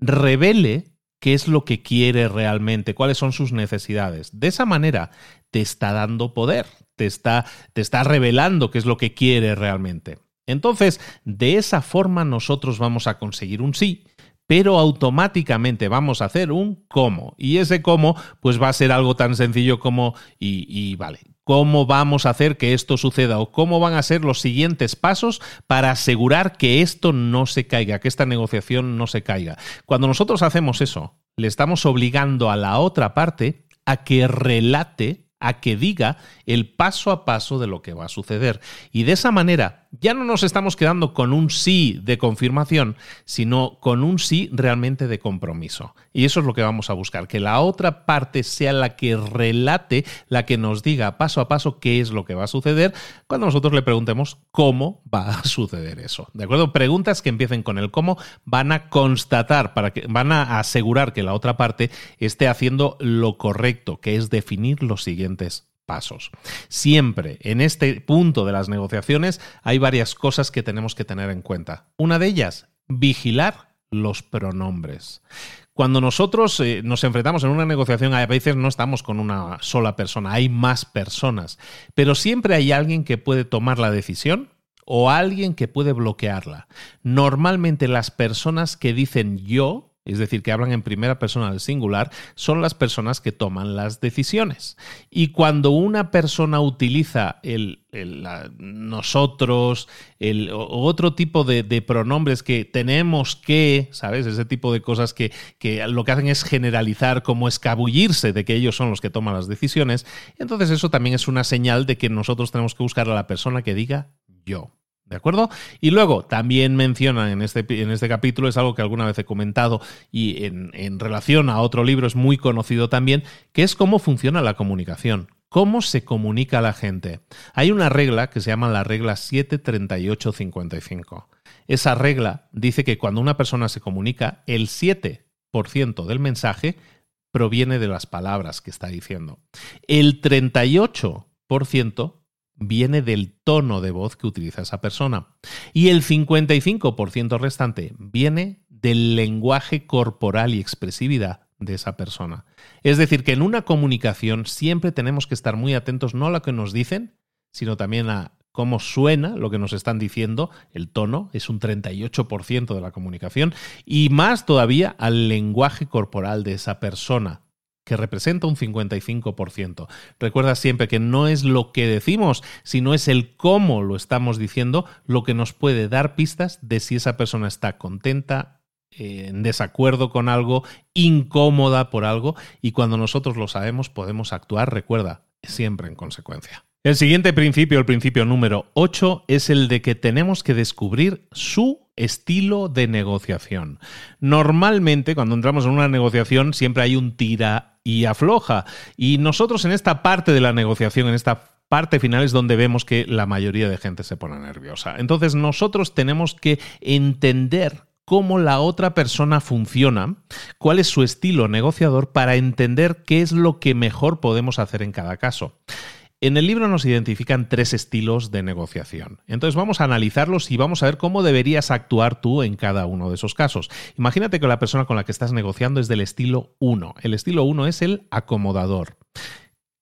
revele qué es lo que quiere realmente, cuáles son sus necesidades. De esa manera te está dando poder, te está, te está revelando qué es lo que quiere realmente. Entonces, de esa forma nosotros vamos a conseguir un sí, pero automáticamente vamos a hacer un cómo. Y ese cómo, pues va a ser algo tan sencillo como, y, y vale, cómo vamos a hacer que esto suceda o cómo van a ser los siguientes pasos para asegurar que esto no se caiga, que esta negociación no se caiga. Cuando nosotros hacemos eso, le estamos obligando a la otra parte a que relate a que diga el paso a paso de lo que va a suceder. Y de esa manera ya no nos estamos quedando con un sí de confirmación, sino con un sí realmente de compromiso. Y eso es lo que vamos a buscar, que la otra parte sea la que relate, la que nos diga paso a paso qué es lo que va a suceder cuando nosotros le preguntemos cómo va a suceder eso. ¿De acuerdo? Preguntas que empiecen con el cómo van a constatar, para que, van a asegurar que la otra parte esté haciendo lo correcto, que es definir los pasos. Siempre en este punto de las negociaciones hay varias cosas que tenemos que tener en cuenta. Una de ellas, vigilar los pronombres. Cuando nosotros eh, nos enfrentamos en una negociación, a veces no estamos con una sola persona, hay más personas, pero siempre hay alguien que puede tomar la decisión o alguien que puede bloquearla. Normalmente las personas que dicen yo es decir, que hablan en primera persona del singular, son las personas que toman las decisiones. Y cuando una persona utiliza el, nosotros, el, otro tipo de, pronombres que tenemos que, ¿sabes? Ese tipo de cosas que, que lo que hacen es generalizar, como escabullirse de que ellos son los que toman las decisiones, entonces eso también es una señal de que nosotros tenemos que buscar a la persona que diga yo. ¿De acuerdo? Y luego también mencionan en este, en este capítulo, es algo que alguna vez he comentado y en, en relación a otro libro es muy conocido también, que es cómo funciona la comunicación. ¿Cómo se comunica la gente? Hay una regla que se llama la regla 73855. Esa regla dice que cuando una persona se comunica, el 7% del mensaje proviene de las palabras que está diciendo. El 38% viene del tono de voz que utiliza esa persona. Y el 55% restante viene del lenguaje corporal y expresividad de esa persona. Es decir, que en una comunicación siempre tenemos que estar muy atentos no a lo que nos dicen, sino también a cómo suena lo que nos están diciendo, el tono es un 38% de la comunicación, y más todavía al lenguaje corporal de esa persona, que representa un 55%. Recuerda siempre que no es lo que decimos, sino es el cómo lo estamos diciendo lo que nos puede dar pistas de si esa persona está contenta, eh, en desacuerdo con algo, incómoda por algo, y cuando nosotros lo sabemos podemos actuar, recuerda, siempre en consecuencia. El siguiente principio, el principio número 8, es el de que tenemos que descubrir su estilo de negociación. Normalmente, cuando entramos en una negociación, siempre hay un tira y afloja. Y nosotros en esta parte de la negociación, en esta parte final es donde vemos que la mayoría de gente se pone nerviosa. Entonces nosotros tenemos que entender cómo la otra persona funciona, cuál es su estilo negociador para entender qué es lo que mejor podemos hacer en cada caso. En el libro nos identifican tres estilos de negociación. Entonces vamos a analizarlos y vamos a ver cómo deberías actuar tú en cada uno de esos casos. Imagínate que la persona con la que estás negociando es del estilo 1. El estilo 1 es el acomodador.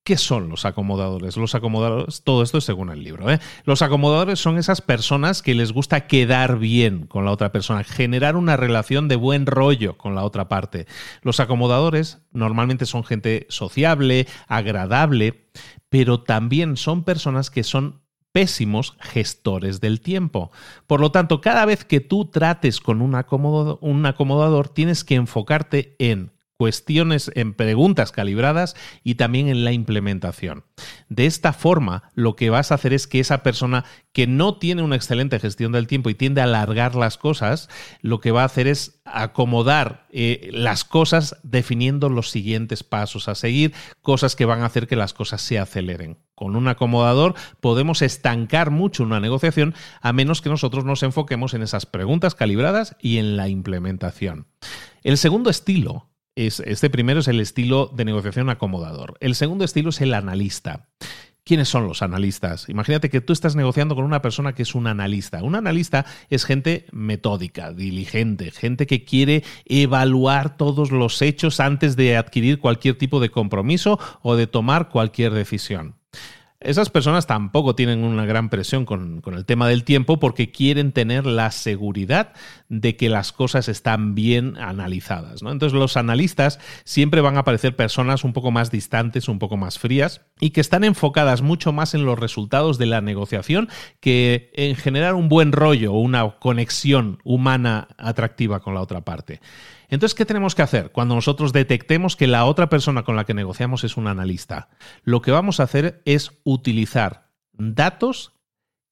¿Qué son los acomodadores? Los acomodadores, todo esto es según el libro. ¿eh? Los acomodadores son esas personas que les gusta quedar bien con la otra persona, generar una relación de buen rollo con la otra parte. Los acomodadores normalmente son gente sociable, agradable, pero también son personas que son pésimos gestores del tiempo. Por lo tanto, cada vez que tú trates con un acomodador, un acomodador tienes que enfocarte en cuestiones en preguntas calibradas y también en la implementación. De esta forma, lo que vas a hacer es que esa persona que no tiene una excelente gestión del tiempo y tiende a alargar las cosas, lo que va a hacer es acomodar eh, las cosas definiendo los siguientes pasos a seguir, cosas que van a hacer que las cosas se aceleren. Con un acomodador podemos estancar mucho una negociación a menos que nosotros nos enfoquemos en esas preguntas calibradas y en la implementación. El segundo estilo este primero es el estilo de negociación acomodador. El segundo estilo es el analista. ¿Quiénes son los analistas? Imagínate que tú estás negociando con una persona que es un analista. Un analista es gente metódica, diligente, gente que quiere evaluar todos los hechos antes de adquirir cualquier tipo de compromiso o de tomar cualquier decisión. Esas personas tampoco tienen una gran presión con, el tema del tiempo porque quieren tener la seguridad de que las cosas están bien analizadas. ¿no? Entonces los analistas siempre van a parecer personas un poco más distantes, un poco más frías y que están enfocadas mucho más en los resultados de la negociación que en generar un buen rollo o una conexión humana atractiva con la otra parte. Entonces, ¿qué tenemos que hacer cuando nosotros detectemos que la otra persona con la que negociamos es un analista? Lo que vamos a hacer es utilizar datos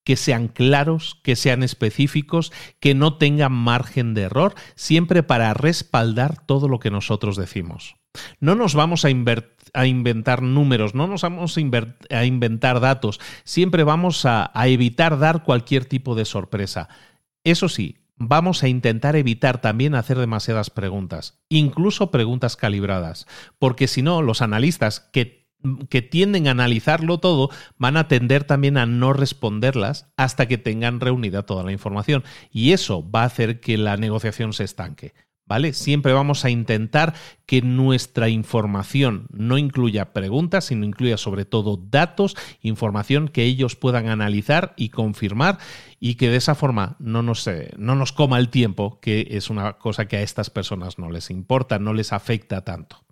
que sean claros, que sean específicos, que no tengan margen de error, siempre para respaldar todo lo que nosotros decimos. No nos vamos a, inventar números, no nos vamos a, inventar datos, siempre vamos a evitar dar cualquier tipo de sorpresa. Eso sí, vamos a intentar evitar también hacer demasiadas preguntas, incluso preguntas calibradas, porque si no, los analistas que, tienden a analizarlo todo van a tender también a no responderlas hasta que tengan reunida toda la información y eso va a hacer que la negociación se estanque. ¿Vale? Siempre vamos a intentar que nuestra información no incluya preguntas, sino incluya sobre todo datos, información que ellos puedan analizar y confirmar y que de esa forma no nos, no nos coma el tiempo, que es una cosa que a estas personas no les importa, no les afecta tanto.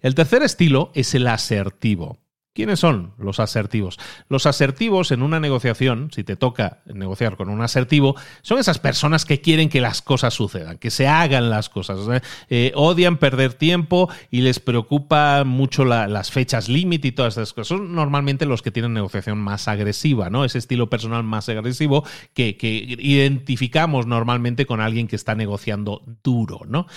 El tercer estilo es el asertivo. ¿Quiénes son los asertivos? Los asertivos en una negociación, si te toca negociar con un asertivo, son esas personas que quieren que las cosas sucedan, que se hagan las cosas. ¿eh? Odian perder tiempo y les preocupa mucho las fechas límite y todas esas cosas. Son normalmente los que tienen negociación más agresiva, ¿no? Ese estilo personal más agresivo que, que identificamos normalmente con alguien que está negociando duro, ¿no?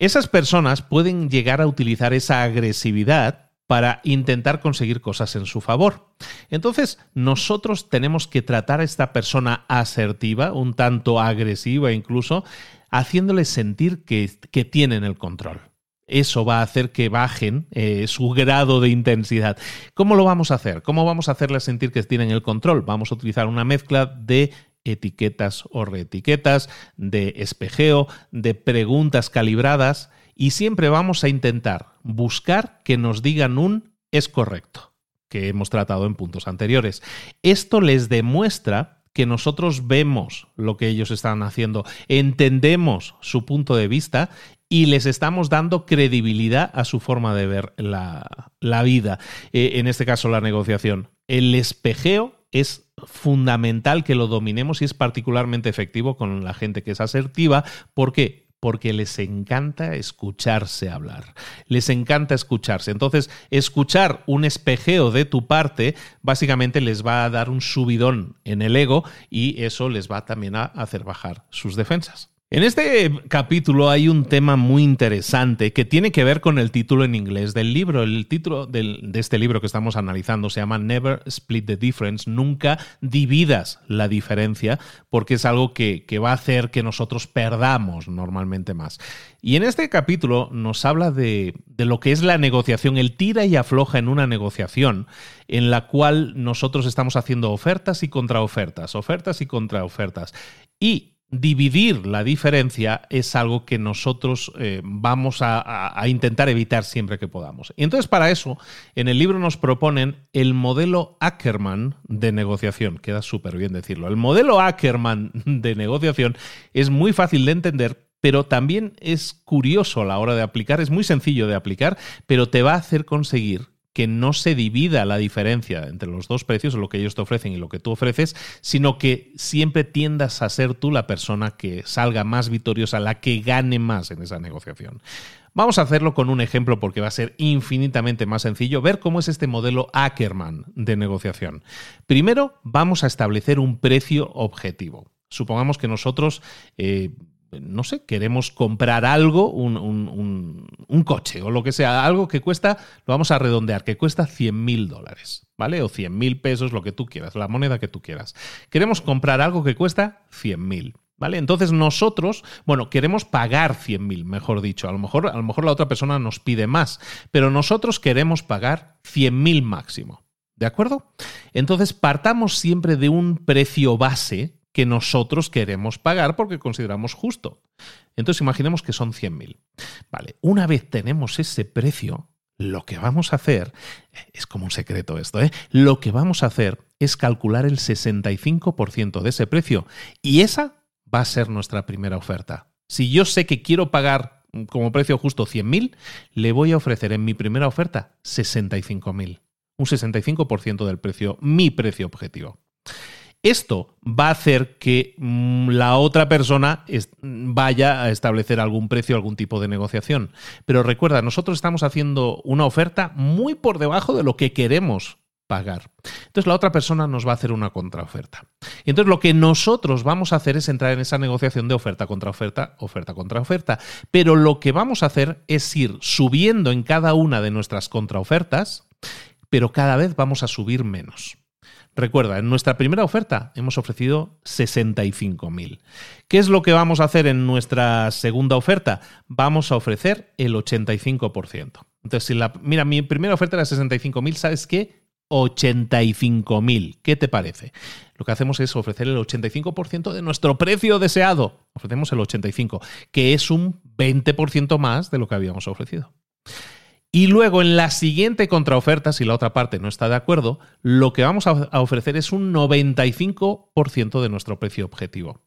Esas personas pueden llegar a utilizar esa agresividad para intentar conseguir cosas en su favor. Entonces, nosotros tenemos que tratar a esta persona asertiva, un tanto agresiva incluso, haciéndole sentir que, tienen el control. Eso va a hacer que bajen eh, su grado de intensidad. ¿Cómo lo vamos a hacer? ¿Cómo vamos a hacerle sentir que tienen el control? Vamos a utilizar una mezcla de etiquetas o reetiquetas, de espejeo, de preguntas calibradas y siempre vamos a intentar buscar que nos digan un es correcto, que hemos tratado en puntos anteriores. Esto les demuestra que nosotros vemos lo que ellos están haciendo, entendemos su punto de vista y les estamos dando credibilidad a su forma de ver la, vida, eh, en este caso la negociación. El espejeo es fundamental que lo dominemos y es particularmente efectivo con la gente que es asertiva. porque porque les encanta escucharse hablar. Les encanta escucharse. Entonces, escuchar un espejeo de tu parte básicamente les va a dar un subidón en el ego y eso les va también a hacer bajar sus defensas. En este capítulo hay un tema muy interesante que tiene que ver con el título en inglés del libro. El título de este libro que estamos analizando se llama Never Split the Difference, nunca dividas la diferencia, porque es algo que, va a hacer que nosotros perdamos normalmente más. Y en este capítulo nos habla de, de lo que es la negociación, el tira y afloja en una negociación en la cual nosotros estamos haciendo ofertas y contraofertas, ofertas y contraofertas. Y dividir la diferencia es algo que nosotros eh, vamos a, intentar evitar siempre que podamos. Y entonces para eso, en el libro nos proponen el modelo Ackerman de negociación. Queda súper bien decirlo. El modelo Ackerman de negociación es muy fácil de entender, pero también es curioso a la hora de aplicar, es muy sencillo de aplicar, pero te va a hacer conseguir que no se divida la diferencia entre los dos precios, lo que ellos te ofrecen y lo que tú ofreces, sino que siempre tiendas a ser tú la persona que salga más victoriosa, la que gane más en esa negociación. Vamos a hacerlo con un ejemplo porque va a ser infinitamente más sencillo ver cómo es este modelo Ackerman de negociación. Primero, vamos a establecer un precio objetivo. Supongamos que nosotros eh, no sé, queremos comprar algo, un, coche o lo que sea, algo que cuesta, lo vamos a redondear, que cuesta 100 mil dólares, ¿vale? O 100 mil pesos, lo que tú quieras, la moneda que tú quieras. Queremos comprar algo que cuesta 100 mil. ¿Vale? Entonces nosotros, bueno, queremos pagar 100 mil, mejor dicho. A lo, mejor, a lo mejor la otra persona nos pide más, pero nosotros queremos pagar 100 mil máximo. ¿De acuerdo? Entonces partamos siempre de un precio base que nosotros queremos pagar porque consideramos justo. Entonces imaginemos que son 100.000. Vale, una vez tenemos ese precio, lo que vamos a hacer, es como un secreto esto, ¿eh? lo que vamos a hacer es calcular el 65% de ese precio y esa va a ser nuestra primera oferta. Si yo sé que quiero pagar como precio justo 100.000, le voy a ofrecer en mi primera oferta 65.000. Un 65% del precio, mi precio objetivo. Esto va a hacer que mm, la otra persona vaya a establecer algún precio, algún tipo de negociación. Pero recuerda, nosotros estamos haciendo una oferta muy por debajo de lo que queremos pagar. Entonces la otra persona nos va a hacer una contraoferta. Y entonces lo que nosotros vamos a hacer es entrar en esa negociación de oferta contra oferta, oferta contra oferta. Pero lo que vamos a hacer es ir subiendo en cada una de nuestras contraofertas, pero cada vez vamos a subir menos. Recuerda, en nuestra primera oferta hemos ofrecido 65.000. ¿Qué es lo que vamos a hacer en nuestra segunda oferta? Vamos a ofrecer el 85%. Entonces, si la, mira, mi primera oferta era 65.000, ¿sabes qué? 85.000. ¿Qué te parece? Lo que hacemos es ofrecer el 85% de nuestro precio deseado. Ofrecemos el 85%, que es un 20% más de lo que habíamos ofrecido. Y luego en la siguiente contraoferta, si la otra parte no está de acuerdo, lo que vamos a ofrecer es un 95% de nuestro precio objetivo.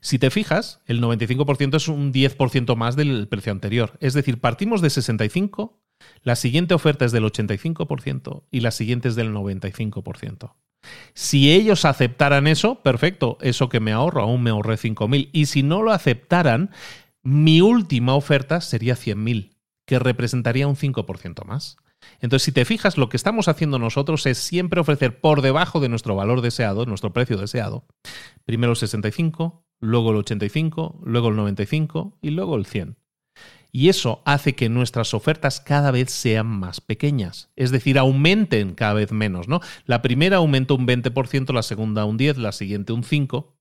Si te fijas, el 95% es un 10% más del precio anterior. Es decir, partimos de 65, la siguiente oferta es del 85% y la siguiente es del 95%. Si ellos aceptaran eso, perfecto, eso que me ahorro, aún me ahorré 5.000. Y si no lo aceptaran, mi última oferta sería 100.000 que representaría un 5% más. Entonces, si te fijas, lo que estamos haciendo nosotros es siempre ofrecer por debajo de nuestro valor deseado, nuestro precio deseado, primero el 65, luego el 85, luego el 95 y luego el 100. Y eso hace que nuestras ofertas cada vez sean más pequeñas, es decir, aumenten cada vez menos, ¿no? La primera aumenta un 20%, la segunda un 10, la siguiente un 5.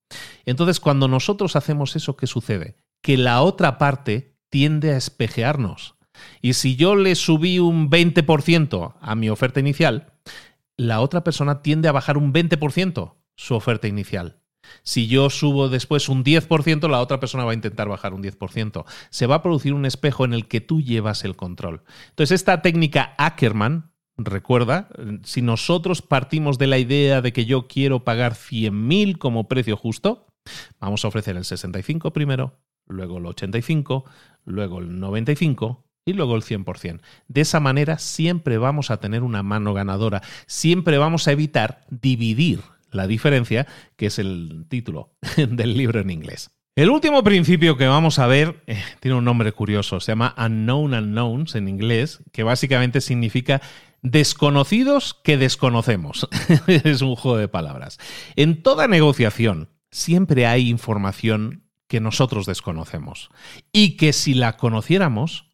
Entonces, cuando nosotros hacemos eso, ¿qué sucede? Que la otra parte tiende a espejearnos y si yo le subí un 20% a mi oferta inicial, la otra persona tiende a bajar un 20% su oferta inicial. Si yo subo después un 10%, la otra persona va a intentar bajar un 10%. Se va a producir un espejo en el que tú llevas el control. Entonces, esta técnica Ackerman, recuerda, si nosotros partimos de la idea de que yo quiero pagar 100.000 como precio justo, vamos a ofrecer el 65 primero, luego el 85, luego el 95 y luego el 100%. De esa manera siempre vamos a tener una mano ganadora, siempre vamos a evitar dividir la diferencia, que es el título del libro en inglés. El último principio que vamos a ver eh, tiene un nombre curioso, se llama Unknown Unknowns en inglés, que básicamente significa desconocidos que desconocemos. es un juego de palabras. En toda negociación siempre hay información que nosotros desconocemos y que si la conociéramos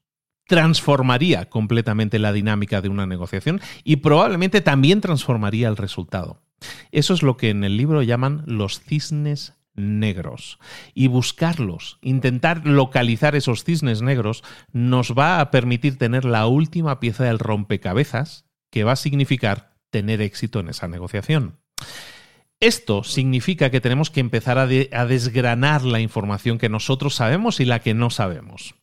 transformaría completamente la dinámica de una negociación y probablemente también transformaría el resultado. Eso es lo que en el libro llaman los cisnes negros. Y buscarlos, intentar localizar esos cisnes negros, nos va a permitir tener la última pieza del rompecabezas que va a significar tener éxito en esa negociación. Esto significa que tenemos que empezar a, desgranar la información que nosotros sabemos y la que no sabemos.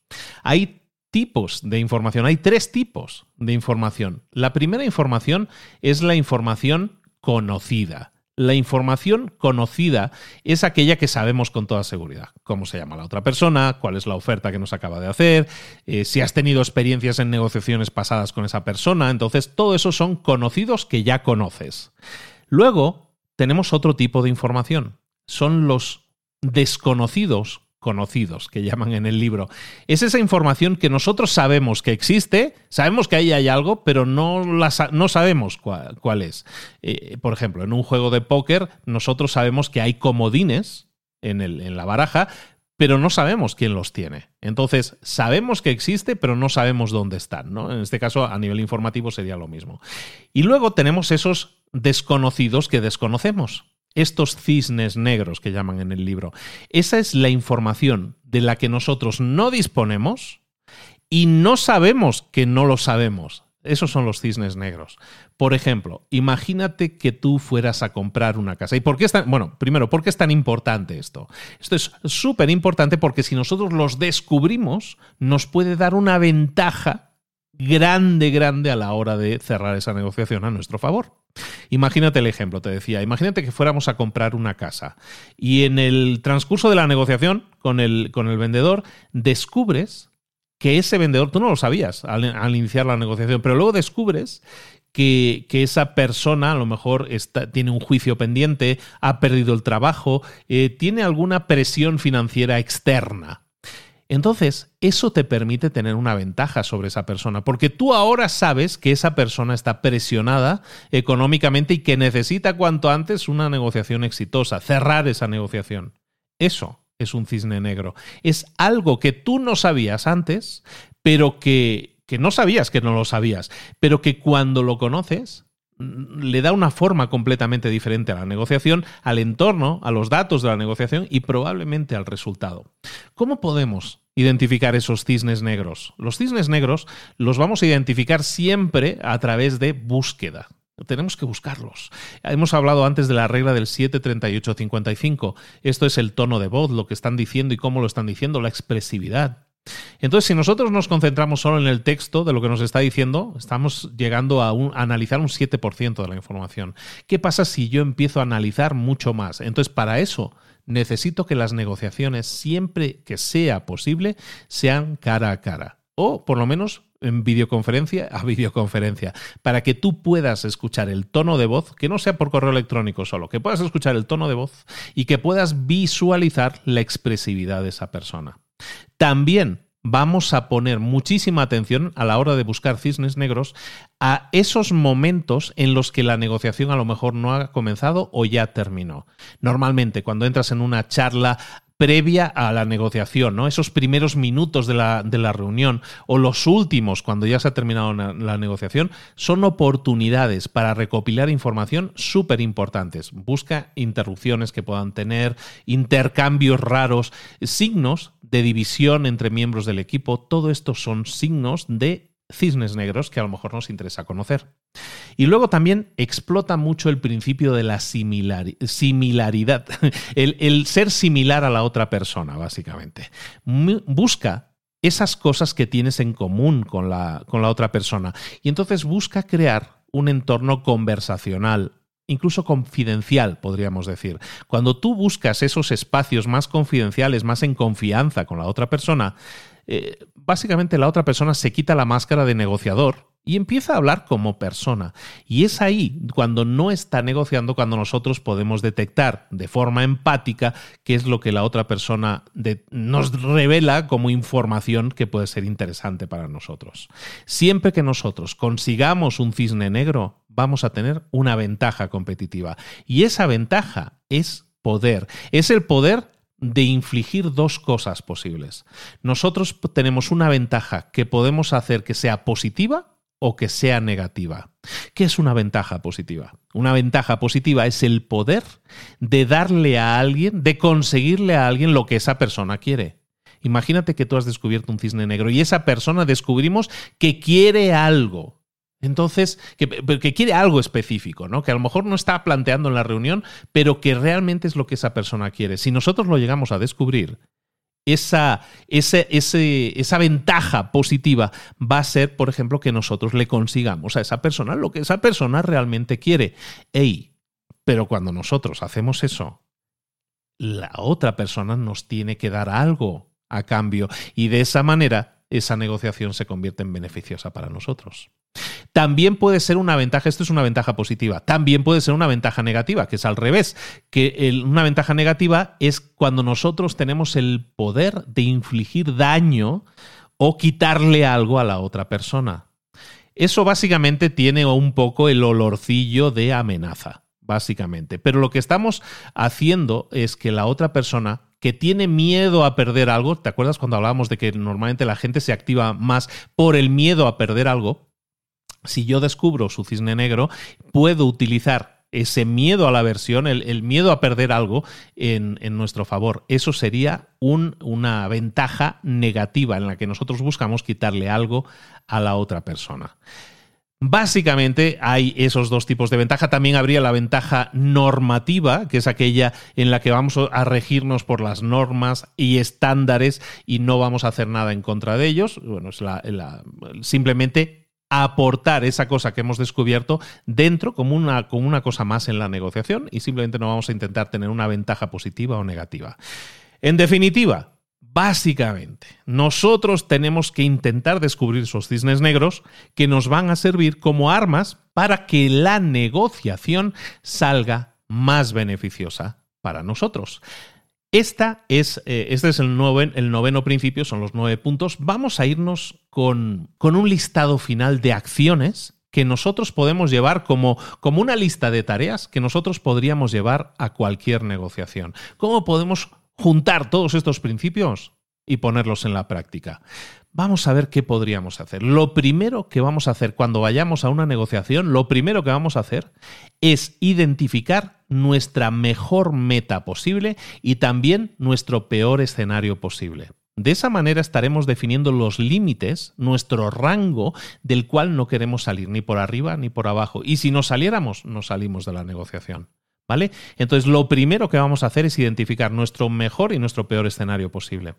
Hay tipos de información, hay tres tipos de información. La primera información es la información conocida. La información conocida es aquella que sabemos con toda seguridad. Cómo se llama la otra persona, cuál es la oferta que nos acaba de hacer, eh, si has tenido experiencias en negociaciones pasadas con esa persona. Entonces, todo eso son conocidos que ya conoces. Luego, tenemos otro tipo de información. Son los desconocidos conocidos, que llaman en el libro. Es esa información que nosotros sabemos que existe, sabemos que ahí hay algo, pero no, no sabemos cuál, es. Eh, por ejemplo, en un juego de póker, nosotros sabemos que hay comodines en, el, en la baraja, pero no sabemos quién los tiene. Entonces, sabemos que existe, pero no sabemos dónde están. ¿no? En este caso, a nivel informativo sería lo mismo. Y luego tenemos esos desconocidos que desconocemos estos cisnes negros que llaman en el libro. Esa es la información de la que nosotros no disponemos y no sabemos que no lo sabemos. Esos son los cisnes negros. Por ejemplo, imagínate que tú fueras a comprar una casa. ¿Y por qué es tan, bueno, primero, ¿por qué es tan importante esto? Esto es súper importante porque si nosotros los descubrimos, nos puede dar una ventaja grande, grande a la hora de cerrar esa negociación a nuestro favor. Imagínate el ejemplo, te decía, imagínate que fuéramos a comprar una casa y en el transcurso de la negociación con el, con el vendedor descubres que ese vendedor, tú no lo sabías al, iniciar la negociación, pero luego descubres que, esa persona a lo mejor está, tiene un juicio pendiente, ha perdido el trabajo, eh, tiene alguna presión financiera externa. Entonces, eso te permite tener una ventaja sobre esa persona, porque tú ahora sabes que esa persona está presionada económicamente y que necesita cuanto antes una negociación exitosa, cerrar esa negociación. Eso es un cisne negro. Es algo que tú no sabías antes, pero que, que no sabías que no lo sabías, pero que cuando lo conoces le da una forma completamente diferente a la negociación, al entorno, a los datos de la negociación y probablemente al resultado. ¿Cómo podemos identificar esos cisnes negros? Los cisnes negros los vamos a identificar siempre a través de búsqueda. Tenemos que buscarlos. Hemos hablado antes de la regla del 73855. Esto es el tono de voz, lo que están diciendo y cómo lo están diciendo, la expresividad. Entonces, si nosotros nos concentramos solo en el texto de lo que nos está diciendo, estamos llegando a, analizar un 7% de la información. ¿Qué pasa si yo empiezo a analizar mucho más? Entonces, para eso necesito que las negociaciones, siempre que sea posible, sean cara a cara. O por lo menos en videoconferencia a videoconferencia, para que tú puedas escuchar el tono de voz, que no sea por correo electrónico solo, que puedas escuchar el tono de voz y que puedas visualizar la expresividad de esa persona. También vamos a poner muchísima atención a la hora de buscar cisnes negros a esos momentos en los que la negociación a lo mejor no ha comenzado o ya terminó. Normalmente cuando entras en una charla previa a la negociación, ¿no? Esos primeros minutos de la, de la reunión o los últimos, cuando ya se ha terminado la, negociación, son oportunidades para recopilar información súper importantes. Busca interrupciones que puedan tener, intercambios raros, signos de división entre miembros del equipo. Todo esto son signos de cisnes negros que a lo mejor nos interesa conocer. Y luego también explota mucho el principio de la similaridad, el, ser similar a la otra persona, básicamente. Busca esas cosas que tienes en común con la, con la otra persona y entonces busca crear un entorno conversacional, incluso confidencial, podríamos decir. Cuando tú buscas esos espacios más confidenciales, más en confianza con la otra persona, eh, básicamente la otra persona se quita la máscara de negociador y empieza a hablar como persona. Y es ahí, cuando no está negociando, cuando nosotros podemos detectar de forma empática qué es lo que la otra persona nos revela como información que puede ser interesante para nosotros. Siempre que nosotros consigamos un cisne negro, vamos a tener una ventaja competitiva. Y esa ventaja es poder. Es el poder de infligir dos cosas posibles. Nosotros tenemos una ventaja que podemos hacer que sea positiva o que sea negativa. ¿Qué es una ventaja positiva? Una ventaja positiva es el poder de darle a alguien, de conseguirle a alguien lo que esa persona quiere. Imagínate que tú has descubierto un cisne negro y esa persona descubrimos que quiere algo entonces, que, quiere algo específico, ¿no? Que a lo mejor no está planteando en la reunión, pero que realmente es lo que esa persona quiere. Si nosotros lo llegamos a descubrir, esa, esa ventaja positiva va a ser, por ejemplo, que nosotros le consigamos a esa persona lo que esa persona realmente quiere. Ey, pero cuando nosotros hacemos eso, la otra persona nos tiene que dar algo a cambio y de esa manera esa negociación se convierte en beneficiosa para nosotros. También puede ser una ventaja, esto es una ventaja positiva, también puede ser una ventaja negativa, que es al revés, que una ventaja negativa es cuando nosotros tenemos el poder de infligir daño o quitarle algo a la otra persona. Eso básicamente tiene un poco el olorcillo de amenaza, básicamente. Pero lo que estamos haciendo es que la otra persona que tiene miedo a perder algo, ¿te acuerdas cuando hablábamos de que normalmente la gente se activa más por el miedo a perder algo? Si yo descubro su cisne negro, puedo utilizar ese miedo a la versión, el, miedo a perder algo en, nuestro favor. Eso sería una ventaja negativa en la que nosotros buscamos quitarle algo a la otra persona. Básicamente hay esos dos tipos de ventaja. También habría la ventaja normativa, que es aquella en la que vamos a regirnos por las normas y estándares y no vamos a hacer nada en contra de ellos. Bueno, es la, simplemente aportar esa cosa que hemos descubierto dentro como una, como una cosa más en la negociación y simplemente no vamos a intentar tener una ventaja positiva o negativa. En definitiva, Básicamente, nosotros tenemos que intentar descubrir esos cisnes negros que nos van a servir como armas para que la negociación salga más beneficiosa para nosotros. Esta es, eh, este es el, el, noveno principio, son los nueve puntos. Vamos a irnos con, con un listado final de acciones que nosotros podemos llevar como, como una lista de tareas que nosotros podríamos llevar a cualquier negociación. ¿Cómo podemos juntar todos estos principios y ponerlos en la práctica. Vamos a ver qué podríamos hacer. Lo primero que vamos a hacer cuando vayamos a una negociación, lo primero que vamos a hacer es identificar nuestra mejor meta posible y también nuestro peor escenario posible. De esa manera estaremos definiendo los límites, nuestro rango del cual no queremos salir ni por arriba ni por abajo. Y si nos saliéramos, nos salimos de la negociación. ¿Vale? Entonces, lo primero que vamos a hacer es identificar nuestro mejor y nuestro peor escenario posible.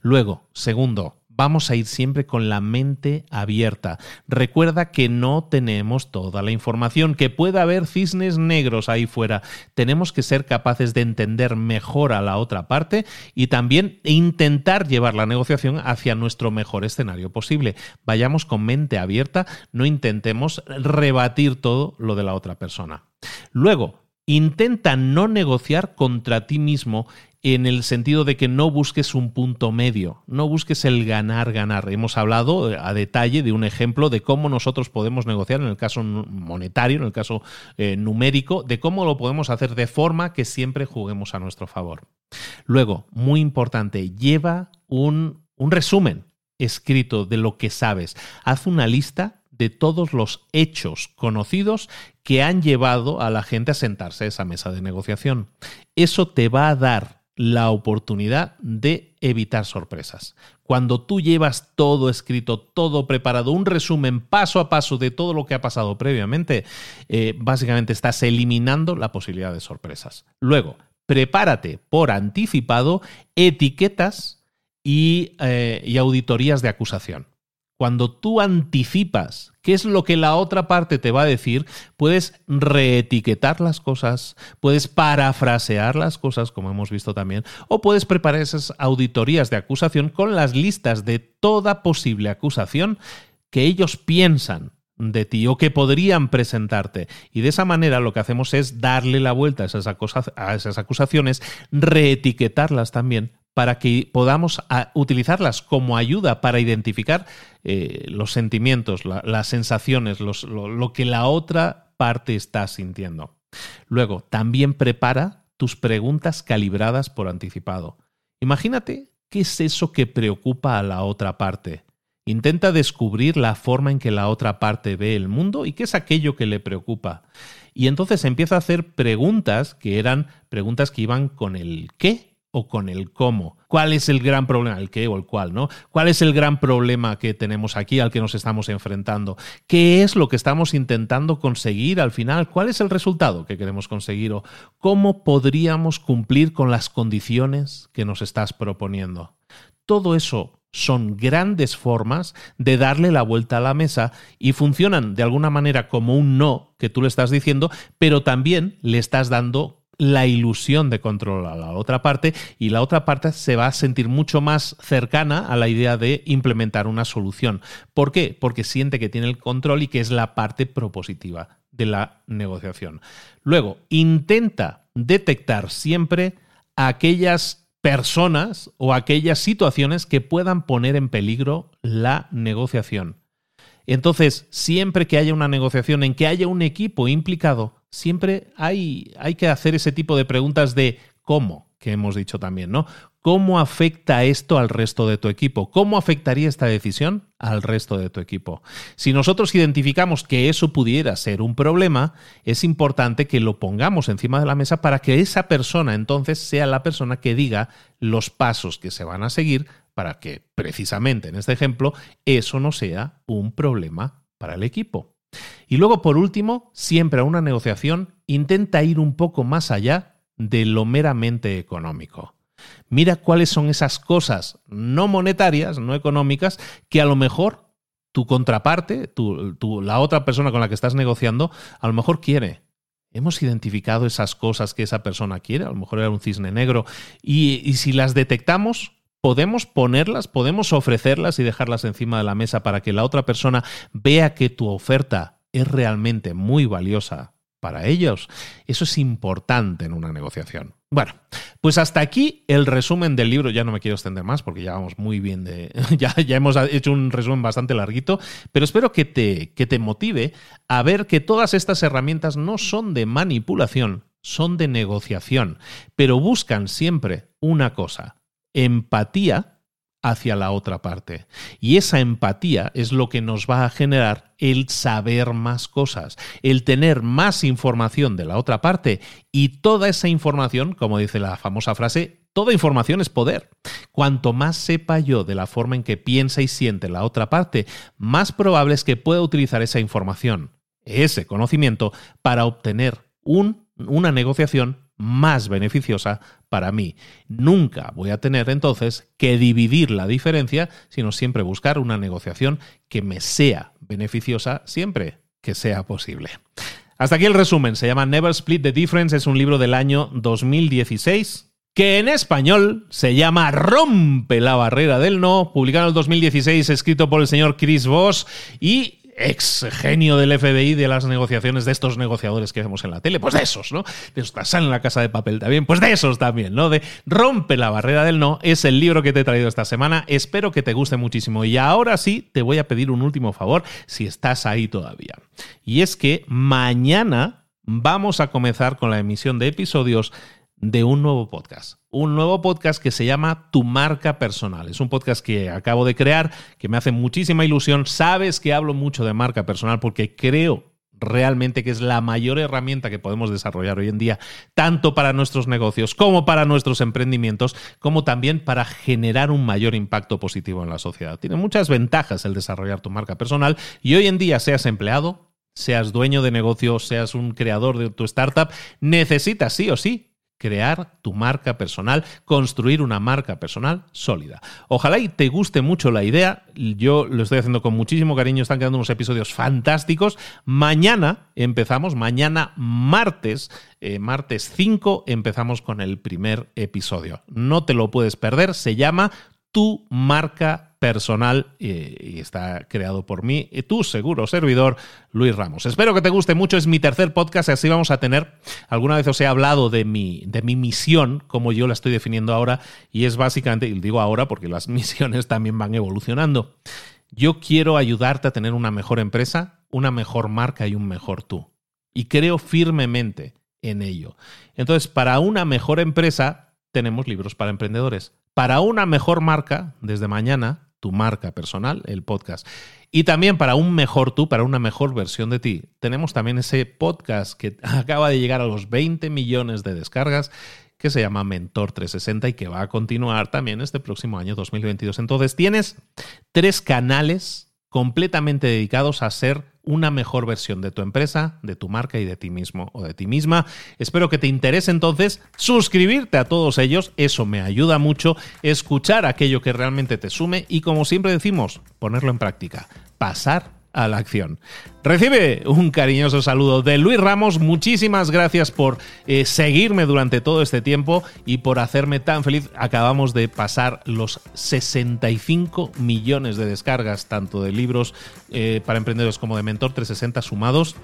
Luego, segundo, vamos a ir siempre con la mente abierta. Recuerda que no tenemos toda la información, que puede haber cisnes negros ahí fuera. Tenemos que ser capaces de entender mejor a la otra parte y también intentar llevar la negociación hacia nuestro mejor escenario posible. Vayamos con mente abierta, no intentemos rebatir todo lo de la otra persona. Luego, Intenta no negociar contra ti mismo en el sentido de que no busques un punto medio, no busques el ganar, ganar. Hemos hablado eh, a detalle de un ejemplo de cómo nosotros podemos negociar en el caso monetario, en el caso eh, numérico, de cómo lo podemos hacer de forma que siempre juguemos a nuestro favor. Luego, muy importante, lleva un, un resumen escrito de lo que sabes. Haz una lista de todos los hechos conocidos que han llevado a la gente a sentarse a esa mesa de negociación. Eso te va a dar la oportunidad de evitar sorpresas. Cuando tú llevas todo escrito, todo preparado, un resumen paso a paso de todo lo que ha pasado previamente, eh, básicamente estás eliminando la posibilidad de sorpresas. Luego, prepárate por anticipado etiquetas y, eh, y auditorías de acusación. Cuando tú anticipas qué es lo que la otra parte te va a decir, puedes reetiquetar las cosas, puedes parafrasear las cosas, como hemos visto también, o puedes preparar esas auditorías de acusación con las listas de toda posible acusación que ellos piensan de ti o que podrían presentarte. Y de esa manera lo que hacemos es darle la vuelta a esas, acusaciones, reetiquetarlas también para que podamos utilizarlas como ayuda para identificar eh, los sentimientos, las sensaciones, lo, que la otra parte está sintiendo. Luego, también prepara tus preguntas calibradas por anticipado. Imagínate qué es eso que preocupa a la otra parte. Intenta descubrir la forma en que la otra parte ve el mundo y qué es aquello que le preocupa. Y entonces empieza a hacer preguntas que eran preguntas que iban con el qué o con el cómo. ¿Cuál es el gran problema? El qué o el cuál, ¿no? ¿Cuál es el gran problema que tenemos aquí al que nos estamos enfrentando? ¿Qué es lo que estamos intentando conseguir al final? ¿Cuál es el resultado que queremos conseguir? ¿O cómo podríamos cumplir con las condiciones que nos estás proponiendo? Todo eso son grandes formas de darle la vuelta a la mesa y funcionan de alguna manera como un no que tú le estás diciendo, pero también le estás dando la ilusión de controlar a la otra parte y la otra parte se va a sentir mucho más cercana a la idea de implementar una solución. ¿Por qué? Porque siente que tiene el control y que es la parte propositiva de la negociación. Luego, intenta detectar siempre aquellas personas o aquellas situaciones que puedan poner en peligro la negociación. Entonces, siempre que haya una negociación en que haya un equipo implicado, siempre hay, hay que hacer ese tipo de preguntas de cómo, que hemos dicho también, ¿no? ¿Cómo afecta esto al resto de tu equipo? ¿Cómo afectaría esta decisión al resto de tu equipo? Si nosotros identificamos que eso pudiera ser un problema, es importante que lo pongamos encima de la mesa para que esa persona entonces sea la persona que diga los pasos que se van a seguir para que precisamente en este ejemplo eso no sea un problema para el equipo. Y luego, por último, siempre a una negociación intenta ir un poco más allá de lo meramente económico. Mira cuáles son esas cosas no monetarias, no económicas, que a lo mejor tu contraparte, la otra persona con la que estás negociando, a lo mejor quiere. Hemos identificado esas cosas que esa persona quiere, a lo mejor era un cisne negro, y si las detectamos, podemos ponerlas, podemos ofrecerlas y dejarlas encima de la mesa para que la otra persona vea que tu oferta es realmente muy valiosa para ellos. Eso es importante en una negociación. Bueno, pues hasta aquí el resumen del libro. Ya no me quiero extender más porque ya vamos muy bien de. Ya, ya hemos hecho un resumen bastante larguito, pero espero que te, que te motive a ver que todas estas herramientas no son de manipulación, son de negociación, pero buscan siempre una cosa: empatía hacia la otra parte. Y esa empatía es lo que nos va a generar el saber más cosas, el tener más información de la otra parte y toda esa información, como dice la famosa frase, toda información es poder. Cuanto más sepa yo de la forma en que piensa y siente la otra parte, más probable es que pueda utilizar esa información, ese conocimiento, para obtener un, una negociación más beneficiosa para mí. Nunca voy a tener entonces que dividir la diferencia, sino siempre buscar una negociación que me sea beneficiosa siempre que sea posible. Hasta aquí el resumen. Se llama Never Split the Difference. Es un libro del año 2016 que en español se llama Rompe la barrera del no, publicado en el 2016, escrito por el señor Chris Voss y ex genio del FBI de las negociaciones de estos negociadores que vemos en la tele, pues de esos, ¿no? De esos en la casa de papel también, pues de esos también, ¿no? De Rompe la barrera del no es el libro que te he traído esta semana. Espero que te guste muchísimo. Y ahora sí, te voy a pedir un último favor si estás ahí todavía. Y es que mañana vamos a comenzar con la emisión de episodios de un nuevo podcast. Un nuevo podcast que se llama Tu marca personal. Es un podcast que acabo de crear, que me hace muchísima ilusión. Sabes que hablo mucho de marca personal porque creo realmente que es la mayor herramienta que podemos desarrollar hoy en día, tanto para nuestros negocios como para nuestros emprendimientos, como también para generar un mayor impacto positivo en la sociedad. Tiene muchas ventajas el desarrollar tu marca personal y hoy en día seas empleado, seas dueño de negocio, seas un creador de tu startup, necesitas sí o sí crear tu marca personal, construir una marca personal sólida. Ojalá y te guste mucho la idea. Yo lo estoy haciendo con muchísimo cariño. Están quedando unos episodios fantásticos. Mañana empezamos, mañana martes, eh, martes 5, empezamos con el primer episodio. No te lo puedes perder. Se llama Tu marca personal y, está creado por mí, y tu seguro servidor, Luis Ramos. Espero que te guste mucho, es mi tercer podcast y así vamos a tener, alguna vez os he hablado de mi, de mi misión, como yo la estoy definiendo ahora, y es básicamente, y digo ahora porque las misiones también van evolucionando. Yo quiero ayudarte a tener una mejor empresa, una mejor marca y un mejor tú. Y creo firmemente en ello. Entonces, para una mejor empresa, tenemos libros para emprendedores. Para una mejor marca, desde mañana, tu marca personal, el podcast. Y también para un mejor tú, para una mejor versión de ti, tenemos también ese podcast que acaba de llegar a los 20 millones de descargas que se llama Mentor 360 y que va a continuar también este próximo año 2022. Entonces tienes tres canales completamente dedicados a ser una mejor versión de tu empresa, de tu marca y de ti mismo o de ti misma. Espero que te interese entonces suscribirte a todos ellos, eso me ayuda mucho, escuchar aquello que realmente te sume y como siempre decimos, ponerlo en práctica, pasar a la acción. Recibe un cariñoso saludo de Luis Ramos. Muchísimas gracias por eh, seguirme durante todo este tiempo y por hacerme tan feliz. Acabamos de pasar los 65 millones de descargas, tanto de libros eh, para emprendedores como de Mentor 360 sumados.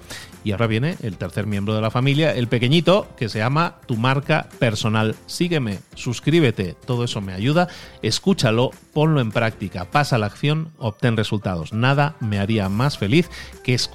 Y ahora viene el tercer miembro de la familia, el pequeñito, que se llama Tu marca personal. Sígueme, suscríbete, todo eso me ayuda. Escúchalo, ponlo en práctica, pasa a la acción, obtén resultados. Nada me haría más feliz que escuchar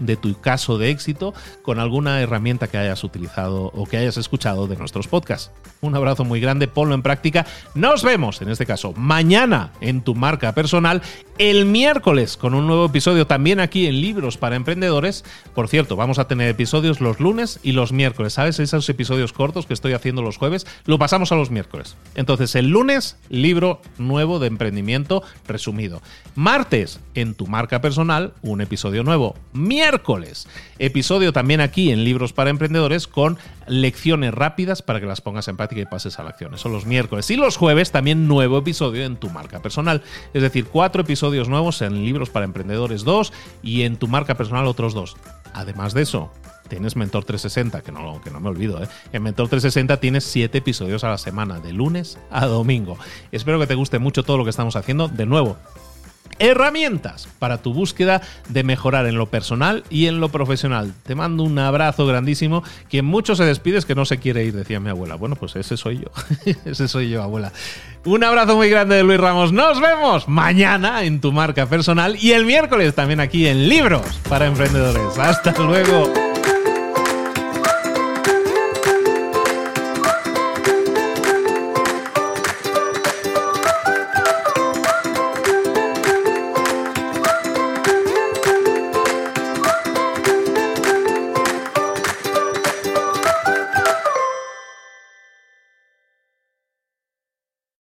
de tu caso de éxito con alguna herramienta que hayas utilizado o que hayas escuchado de nuestros podcasts. Un abrazo muy grande, ponlo en práctica. Nos vemos, en este caso, mañana en tu marca personal, el miércoles con un nuevo episodio también aquí en Libros para Emprendedores. Por cierto, vamos a tener episodios los lunes y los miércoles. ¿Sabes? Esos episodios cortos que estoy haciendo los jueves, lo pasamos a los miércoles. Entonces, el lunes, libro nuevo de emprendimiento resumido. Martes, en tu marca personal, un episodio nuevo Miércoles, episodio también aquí en Libros para Emprendedores con lecciones rápidas para que las pongas en práctica y pases a la acción. Son los miércoles. Y los jueves también nuevo episodio en tu marca personal. Es decir, cuatro episodios nuevos en Libros para Emprendedores 2 y en tu marca personal otros dos. Además de eso, tienes Mentor 360, que no, que no me olvido, ¿eh? En Mentor 360 tienes 7 episodios a la semana, de lunes a domingo. Espero que te guste mucho todo lo que estamos haciendo. De nuevo, herramientas para tu búsqueda de mejorar en lo personal y en lo profesional. Te mando un abrazo grandísimo. Quien mucho se despide es que no se quiere ir, decía mi abuela. Bueno, pues ese soy yo. ese soy yo, abuela. Un abrazo muy grande de Luis Ramos. Nos vemos mañana en tu marca personal y el miércoles también aquí en Libros para Emprendedores. Hasta luego.